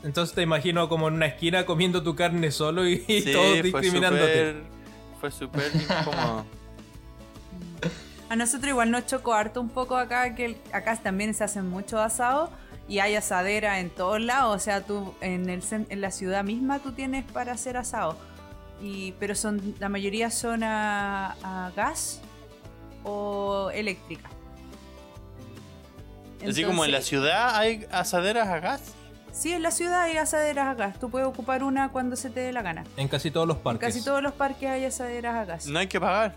Entonces te imagino como en una esquina comiendo tu carne solo y, y Sí, todos fue discriminándote. Fue súper incómodo. <laughs> A nosotros igual nos chocó harto un poco acá, que acá también se hacen muchos asados y hay asadera en todos lados. O sea, tú en, el, en la ciudad misma tú tienes para hacer asado. Y, pero son la mayoría son a, a gas o eléctrica. Así como en la Entonces, ciudad hay asaderas a gas. Sí, en la ciudad hay asaderas a gas. Tú puedes ocupar una cuando se te dé la gana. En casi todos los En parques. casi todos los parques hay asaderas a gas. No hay que pagar.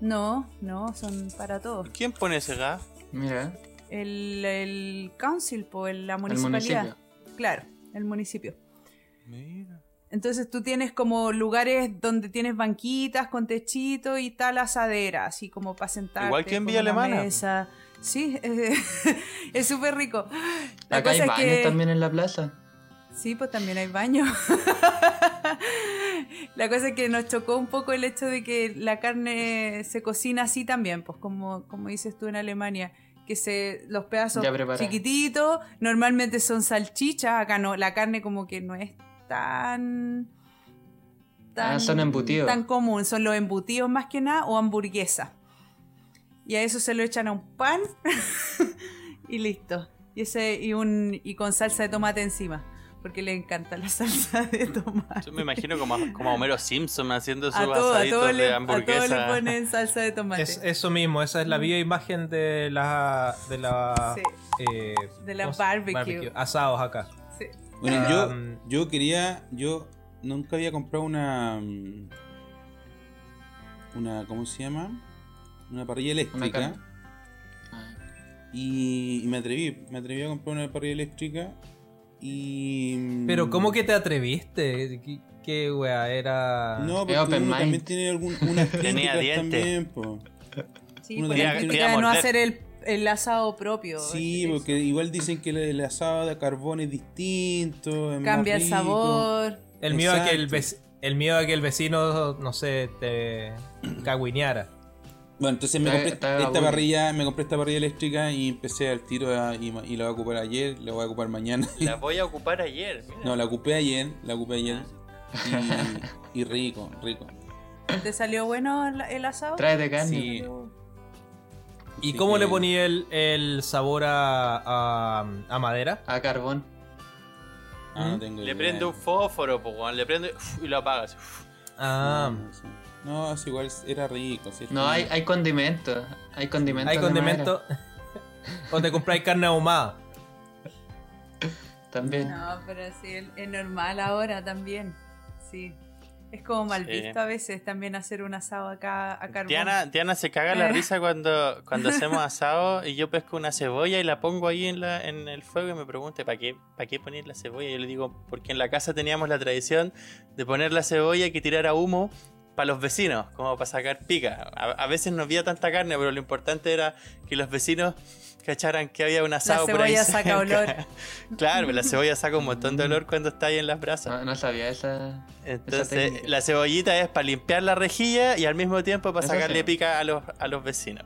No, no, son para todos. ¿Quién pone ese gas? Mira, El, el council, pues la el municipalidad. municipio. Claro, el municipio. Mira. Entonces tú tienes como lugares donde tienes banquitas con techito y tal asadera, así como para sentarte. Igual que en Villa Alemana. mesa. Sí, <laughs> es súper rico. La Acá hay cosa baños que... también en la plaza. Sí, pues también hay baño. <laughs> la cosa es que nos chocó un poco el hecho de que la carne se cocina así también, pues como, como dices tú en Alemania, que se los pedazos chiquititos, normalmente son salchichas, acá no, la carne como que no es tan... Ah, son embutidos. Tan común, son los embutidos más que nada o hamburguesa. Y a eso se lo echan a un pan <laughs> y listo. Y ese y un y con salsa de tomate encima, porque le encanta la salsa <laughs> de tomate. Yo me imagino como, a- como a Homero Simpson haciendo sus todo, a asaditos todo, le, de a todo le hamburguesa. ponen salsa de tomate. Es eso mismo, esa es la viva imagen de la. de la. Sí. eh, De la ¿cómo se- barbecue. Asados acá. Sí. Bueno, Ah, yo, mm. yo quería. Yo nunca había comprado una. mm, Una. ¿Cómo se llama? Una parrilla eléctrica. Ah, y, y me atreví. Me atreví a comprar una parrilla eléctrica. Y. mm, Pero, ¿cómo que te atreviste? ¿Qué, qué wea? Era. No, porque Es open uno también tiene algún, <laughs> unas Tenía dientes. también, po. Sí, Uno por la crítica de no hacer el, el asado propio. Sí, Eso. porque igual dicen que el, el asado de carbón es distinto. es más Cambia el sabor. El miedo a que el, el miedo a que el vecino, no sé, te <clears throat> cagüineara. Bueno, entonces me compré esta parrilla, me compré esta parrilla eléctrica y empecé al tiro a- y, la voy a ocupar ayer, la voy a ocupar mañana. <laughs> La voy a ocupar ayer. mira. No, la ocupé ayer, la ocupé ayer. Y, y rico, rico. ¿Te salió bueno el, el asado? Tráete carne. Sí. ¿Y cómo que- le ponía el, el sabor a, a, a madera? A carbón. Ah, no ¿Mm? tengo Le idea. prende un fósforo, po, le prende uf, y lo apaga. así, uf. Ah, No, sí. No, es igual era rico. sí, No, hay, hay condimentos. Hay condimentos. hay de condimento. <laughs> o te compráis carne ahumada. También. No, pero sí, es- normal ahora también. Sí. Es como mal Sí. visto a veces también hacer un asado acá a carbón. Diana, Diana se caga la Eh. risa cuando, cuando <laughs> hacemos asado y yo pesco una cebolla y la pongo ahí en, la, en el fuego y me pregunta ¿para qué, ¿para qué poner la cebolla? Y yo le digo, porque en la casa teníamos la tradición de poner la cebolla y que tirara humo para los vecinos, como para sacar pica. A, a veces no había tanta carne, pero lo importante era que los vecinos cacharan que había un asado por ahí cebolla saca olor. <laughs> claro, la cebolla saca un montón de olor cuando está ahí en las brasas. No, no sabía esa. Entonces, la cebollita es para limpiar la rejilla y al mismo tiempo para Eso sacarle sí. pica a los, a los vecinos.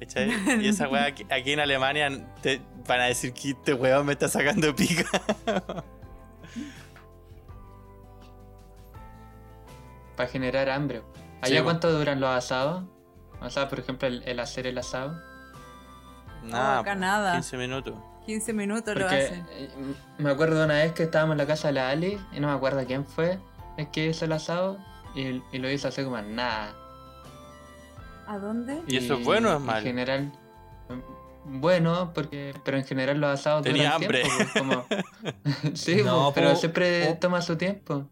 ¿Cachai? Y esa weá <laughs> aquí, aquí en Alemania te van a decir que este weón me está sacando pica. <laughs> Para generar hambre. ¿Allá Sí, cuánto duran los asados? O sea, por ejemplo, el, el hacer el asado. Nada, acá nada. 15 minutos. 15 minutos lo Porque hacen. eh, me acuerdo de una vez que estábamos en la casa de la Ali y no me acuerdo quién fue el que hizo el asado y, y lo hizo así como en nada. ¿A dónde? ¿Y eso es bueno o es En malo? general, mm, bueno, porque pero en general los asados Tenía duran hambre. tiempo, como... <laughs> <laughs> sí, No, pero po- siempre po- toma su tiempo.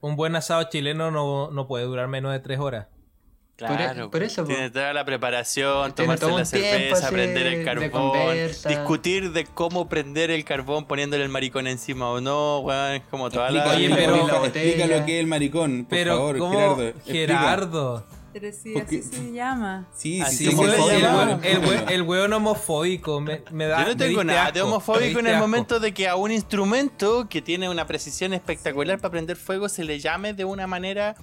Un buen asado chileno no, no puede durar menos de tres horas. E- Claro. por eso, po. Tiene toda la preparación, Tiene tomarse todo la un tiempo cerveza, así prender el carbón, discutir de cómo prender el carbón poniéndole el maricón encima o no, weón. Es como toda la. Explica, Oye, explica- pero- explica, la lo que es el maricón, por Pero, favor, ¿cómo? Gerardo. explica. Gerardo. Pero sí, Porque- así se llama. Sí, Así sí, se sí, el, weón homofóbico me, me da. Yo no tengo nada de asco, homofóbico en el asco. momento de que a un instrumento que tiene una precisión espectacular para prender fuego se le llame de una manera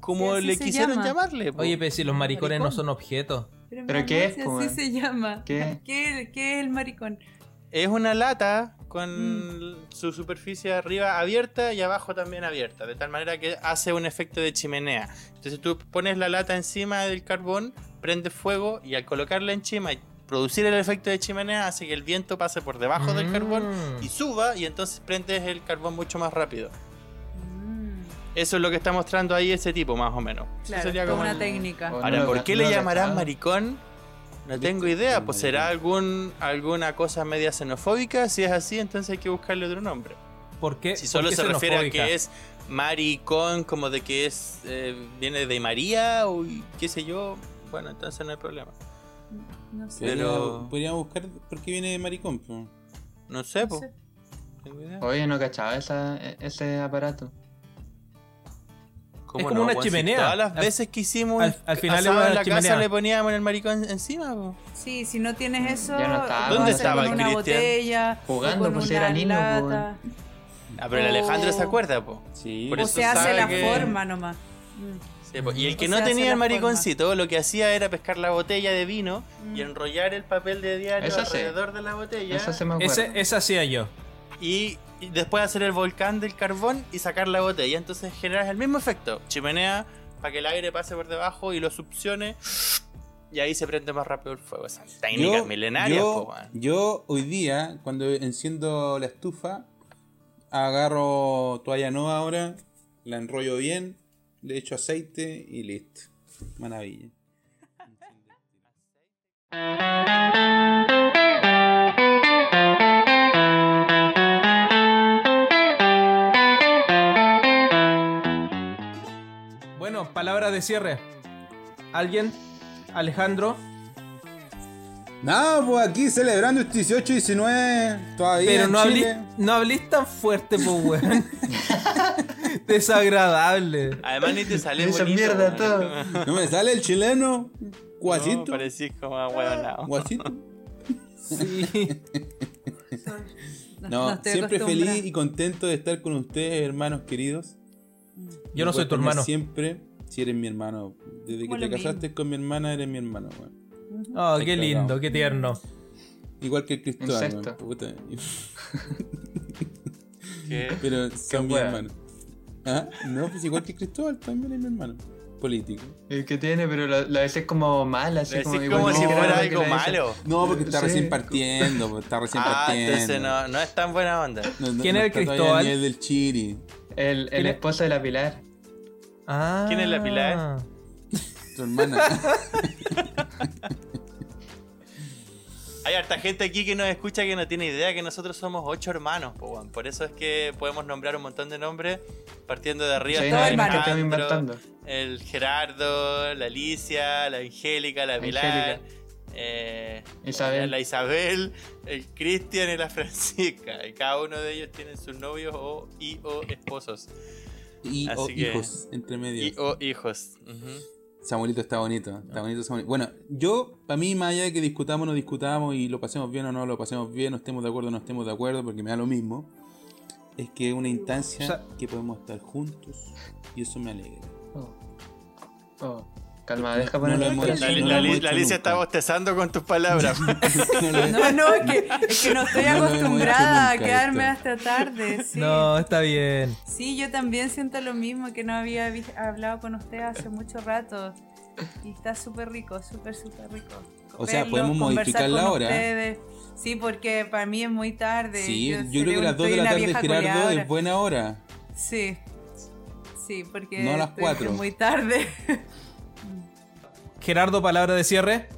como Sí, le quisieron llama. llamarle. po. Oye, pero si los maricones no son objetos. Pero, ¿Pero mi qué es, así se llama. ¿Qué? <laughs> ¿Qué, qué es el maricón? Es una lata con Mm. su superficie arriba abierta y abajo también abierta, de tal manera que hace un efecto de chimenea. Entonces tú pones la lata encima del carbón, prende fuego y al colocarla encima y producir el efecto de chimenea hace que el viento pase por debajo del Mm. carbón y suba y entonces prendes el carbón mucho más rápido. Mm, Eso es lo que está mostrando ahí ese tipo, más o menos. Eso claro, sería como una el- técnica. Ahora, No ¿por qué no le lo llamarán maricón? No tengo idea, pues será algún alguna cosa media xenofóbica. Si es así, entonces hay que buscarle otro nombre. ¿Por qué? Si solo qué se refiere a que es maricón, como de que es eh, viene de María o qué sé yo, bueno, entonces no hay problema. No sé. Pero- Pero... Podríamos buscar por qué viene de maricón. po. No sé, no pues. sé. Tengo idea. Oye, no cachaba esa, e- ese aparato. ¿Cómo Es como una? Si chimenea. todas las Al- veces que hicimos al- al final en la casa le poníamos el maricón encima, po. Sí, si no tienes eso, Ya no estaba. lo ¿Dónde estaba con una Cristian? botella, Jugando, pues, una era niño, lata, pues. Ah, pero el Alejandro se O- acuerda, po. Sí. Por o eso se hace la que- forma nomás. Sí, po. Y el que O no tenía el mariconcito, lo que hacía era pescar la botella de vino y Mm. enrollar el papel de diario Eso alrededor de la botella. Eso se me acuerda. Ese, ese hacía yo. y, y después hacer el volcán del carbón y sacar la botella. Entonces generas el mismo efecto. Chimenea para que el aire pase por debajo y lo succione. Y ahí se prende más rápido el fuego. Esas técnicas milenarias, yo, po, weón. yo hoy día, cuando enciendo la estufa, agarro toalla nueva ahora, la enrollo bien, le echo aceite y listo. Maravilla. <laughs> Bueno, palabras de cierre. ¿Alguien? Alejandro. Nada, pues aquí celebrando este 18 19 todavía. Pero en no hablís, Chile. no hablís tan fuerte, pues, weón. <laughs> Desagradable. Además ni te sale Esa bonito. mierda todo. No me sale el chileno. No, Guasito. parecís como ahueonado. Guasito. Sí. <laughs> No, estoy siempre feliz y contento de estar con ustedes, hermanos queridos. Yo no soy tu hermano. Siempre, si eres mi hermano. Desde que te casaste con mi hermana, eres mi hermano, weón. Oh, qué lindo, qué tierno. Igual que el Cristóbal, weón, puta. ¿Qué? <laughs> Pero son mi hermano. ¿Ah? No, pues igual que Cristóbal, también es mi hermano. Político. El que tiene, pero la, la decís como mal, así como como, igual si fuera algo malo. No, porque está Sí. recién partiendo, pues, está recién Ah, partiendo. entonces no, no es tan buena onda. No- no- ¿Quién no es el Cristóbal? al nivel del chiri. El, ¿Quién el es? esposo de la Pilar. Ah. ¿Quién es la Pilar? <laughs> Tu hermana. <laughs> Hay harta gente aquí que nos escucha que no tiene idea que nosotros somos ocho hermanos, po, por eso es que podemos nombrar un montón de nombres partiendo de arriba. Sí, no, Alejandro, el Gerardo, la Alicia, la Angélica, la Pilar, eh, Isabel. La, la Isabel, el Cristian y la Francisca. Y cada uno de ellos tiene sus novios o, y o esposos. Y o que- hijos, entre medio. Y o hijos. Samuelito está bonito, está bonito Samuelito. Bueno, yo, para mí, más allá de que discutamos, no discutamos y lo pasemos bien o no lo pasemos bien, no estemos de acuerdo o no estemos de acuerdo, porque me da lo mismo, es que es una instancia O sea- que podemos estar juntos y eso me alegra. Oh. Oh. Calma, deja No poner lo la Alicia nunca. está bostezando con tus palabras. <laughs> <laughs> No No, es que, es que no estoy acostumbrada a quedarme esto. hasta tarde. <laughs> Sí. No, está bien. Sí, yo también siento lo mismo, que no había hablado con usted hace mucho rato. Y está súper rico, súper, súper rico. O sea, podemos modificar la hora. ustedes. Sí, porque para mí es muy tarde. Sí, yo, creo que las 2 de la tarde, vieja Gerardo, coleadora. es buena hora. Sí, sí, porque No a las estoy- cuatro. es muy tarde. Gerardo, palabra de cierre.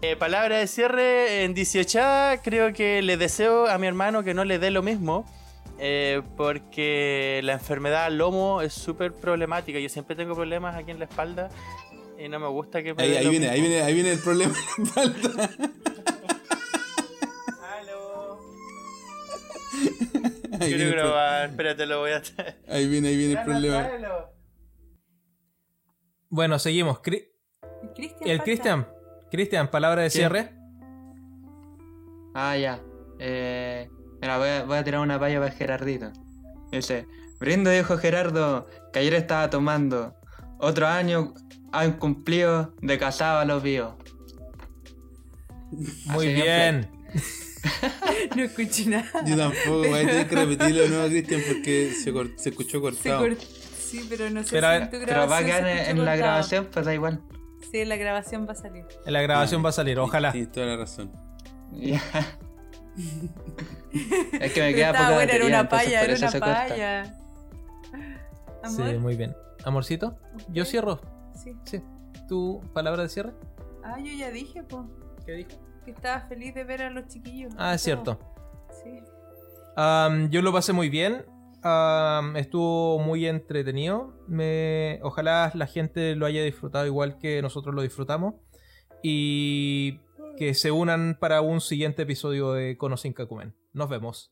Eh, palabra de cierre en 18 creo que le deseo a mi hermano que no le dé lo mismo. eh, porque la enfermedad al lomo es súper problemática. Yo siempre tengo problemas aquí en la espalda y no me gusta que me Ahí, viene, ahí viene, ahí viene el problema. Falta. Aló. Ahí Quiero grabar, espérate, lo voy a traer. ahí viene, ahí viene el problema. Bueno, seguimos. Cri- Cristian, El. Cristian. Cristian, palabra de cierre. Ah, ya. Eh, mira, voy a, voy a tirar una palla para Gerardito. Dice, brindo dijo Gerardo, que ayer estaba tomando. Otro año han cumplido de casado a los vivos. Muy Así bien. <laughs> No escuché nada. Yo tampoco, voy a tener que repetirlo de nuevo, Cristian, porque se, se escuchó Se cortado. cort- Sí, pero no sé Pero si en tu Pero va a grabación quedar en, la grabación, pues da igual. Sí, en la grabación va a salir. En la grabación va a salir, ojalá. Tienes toda la razón. Ya. es que me queda poca buena, era batería, una palla, era una palla. Sí, muy bien. Amorcito, yo cierro. sí. Sí. ¿Tu palabra de cierre? Ah, yo ya dije, pues. ¿Qué dijo? Que estaba feliz de ver a los chiquillos. Ah, es cierto. Sí. Am, yo lo pasé muy bien. Estuvo muy entretenido. Me, ojalá la gente lo haya disfrutado igual que nosotros lo disfrutamos. Y que se unan para un siguiente episodio de Cono sin Kakumen. Nos vemos.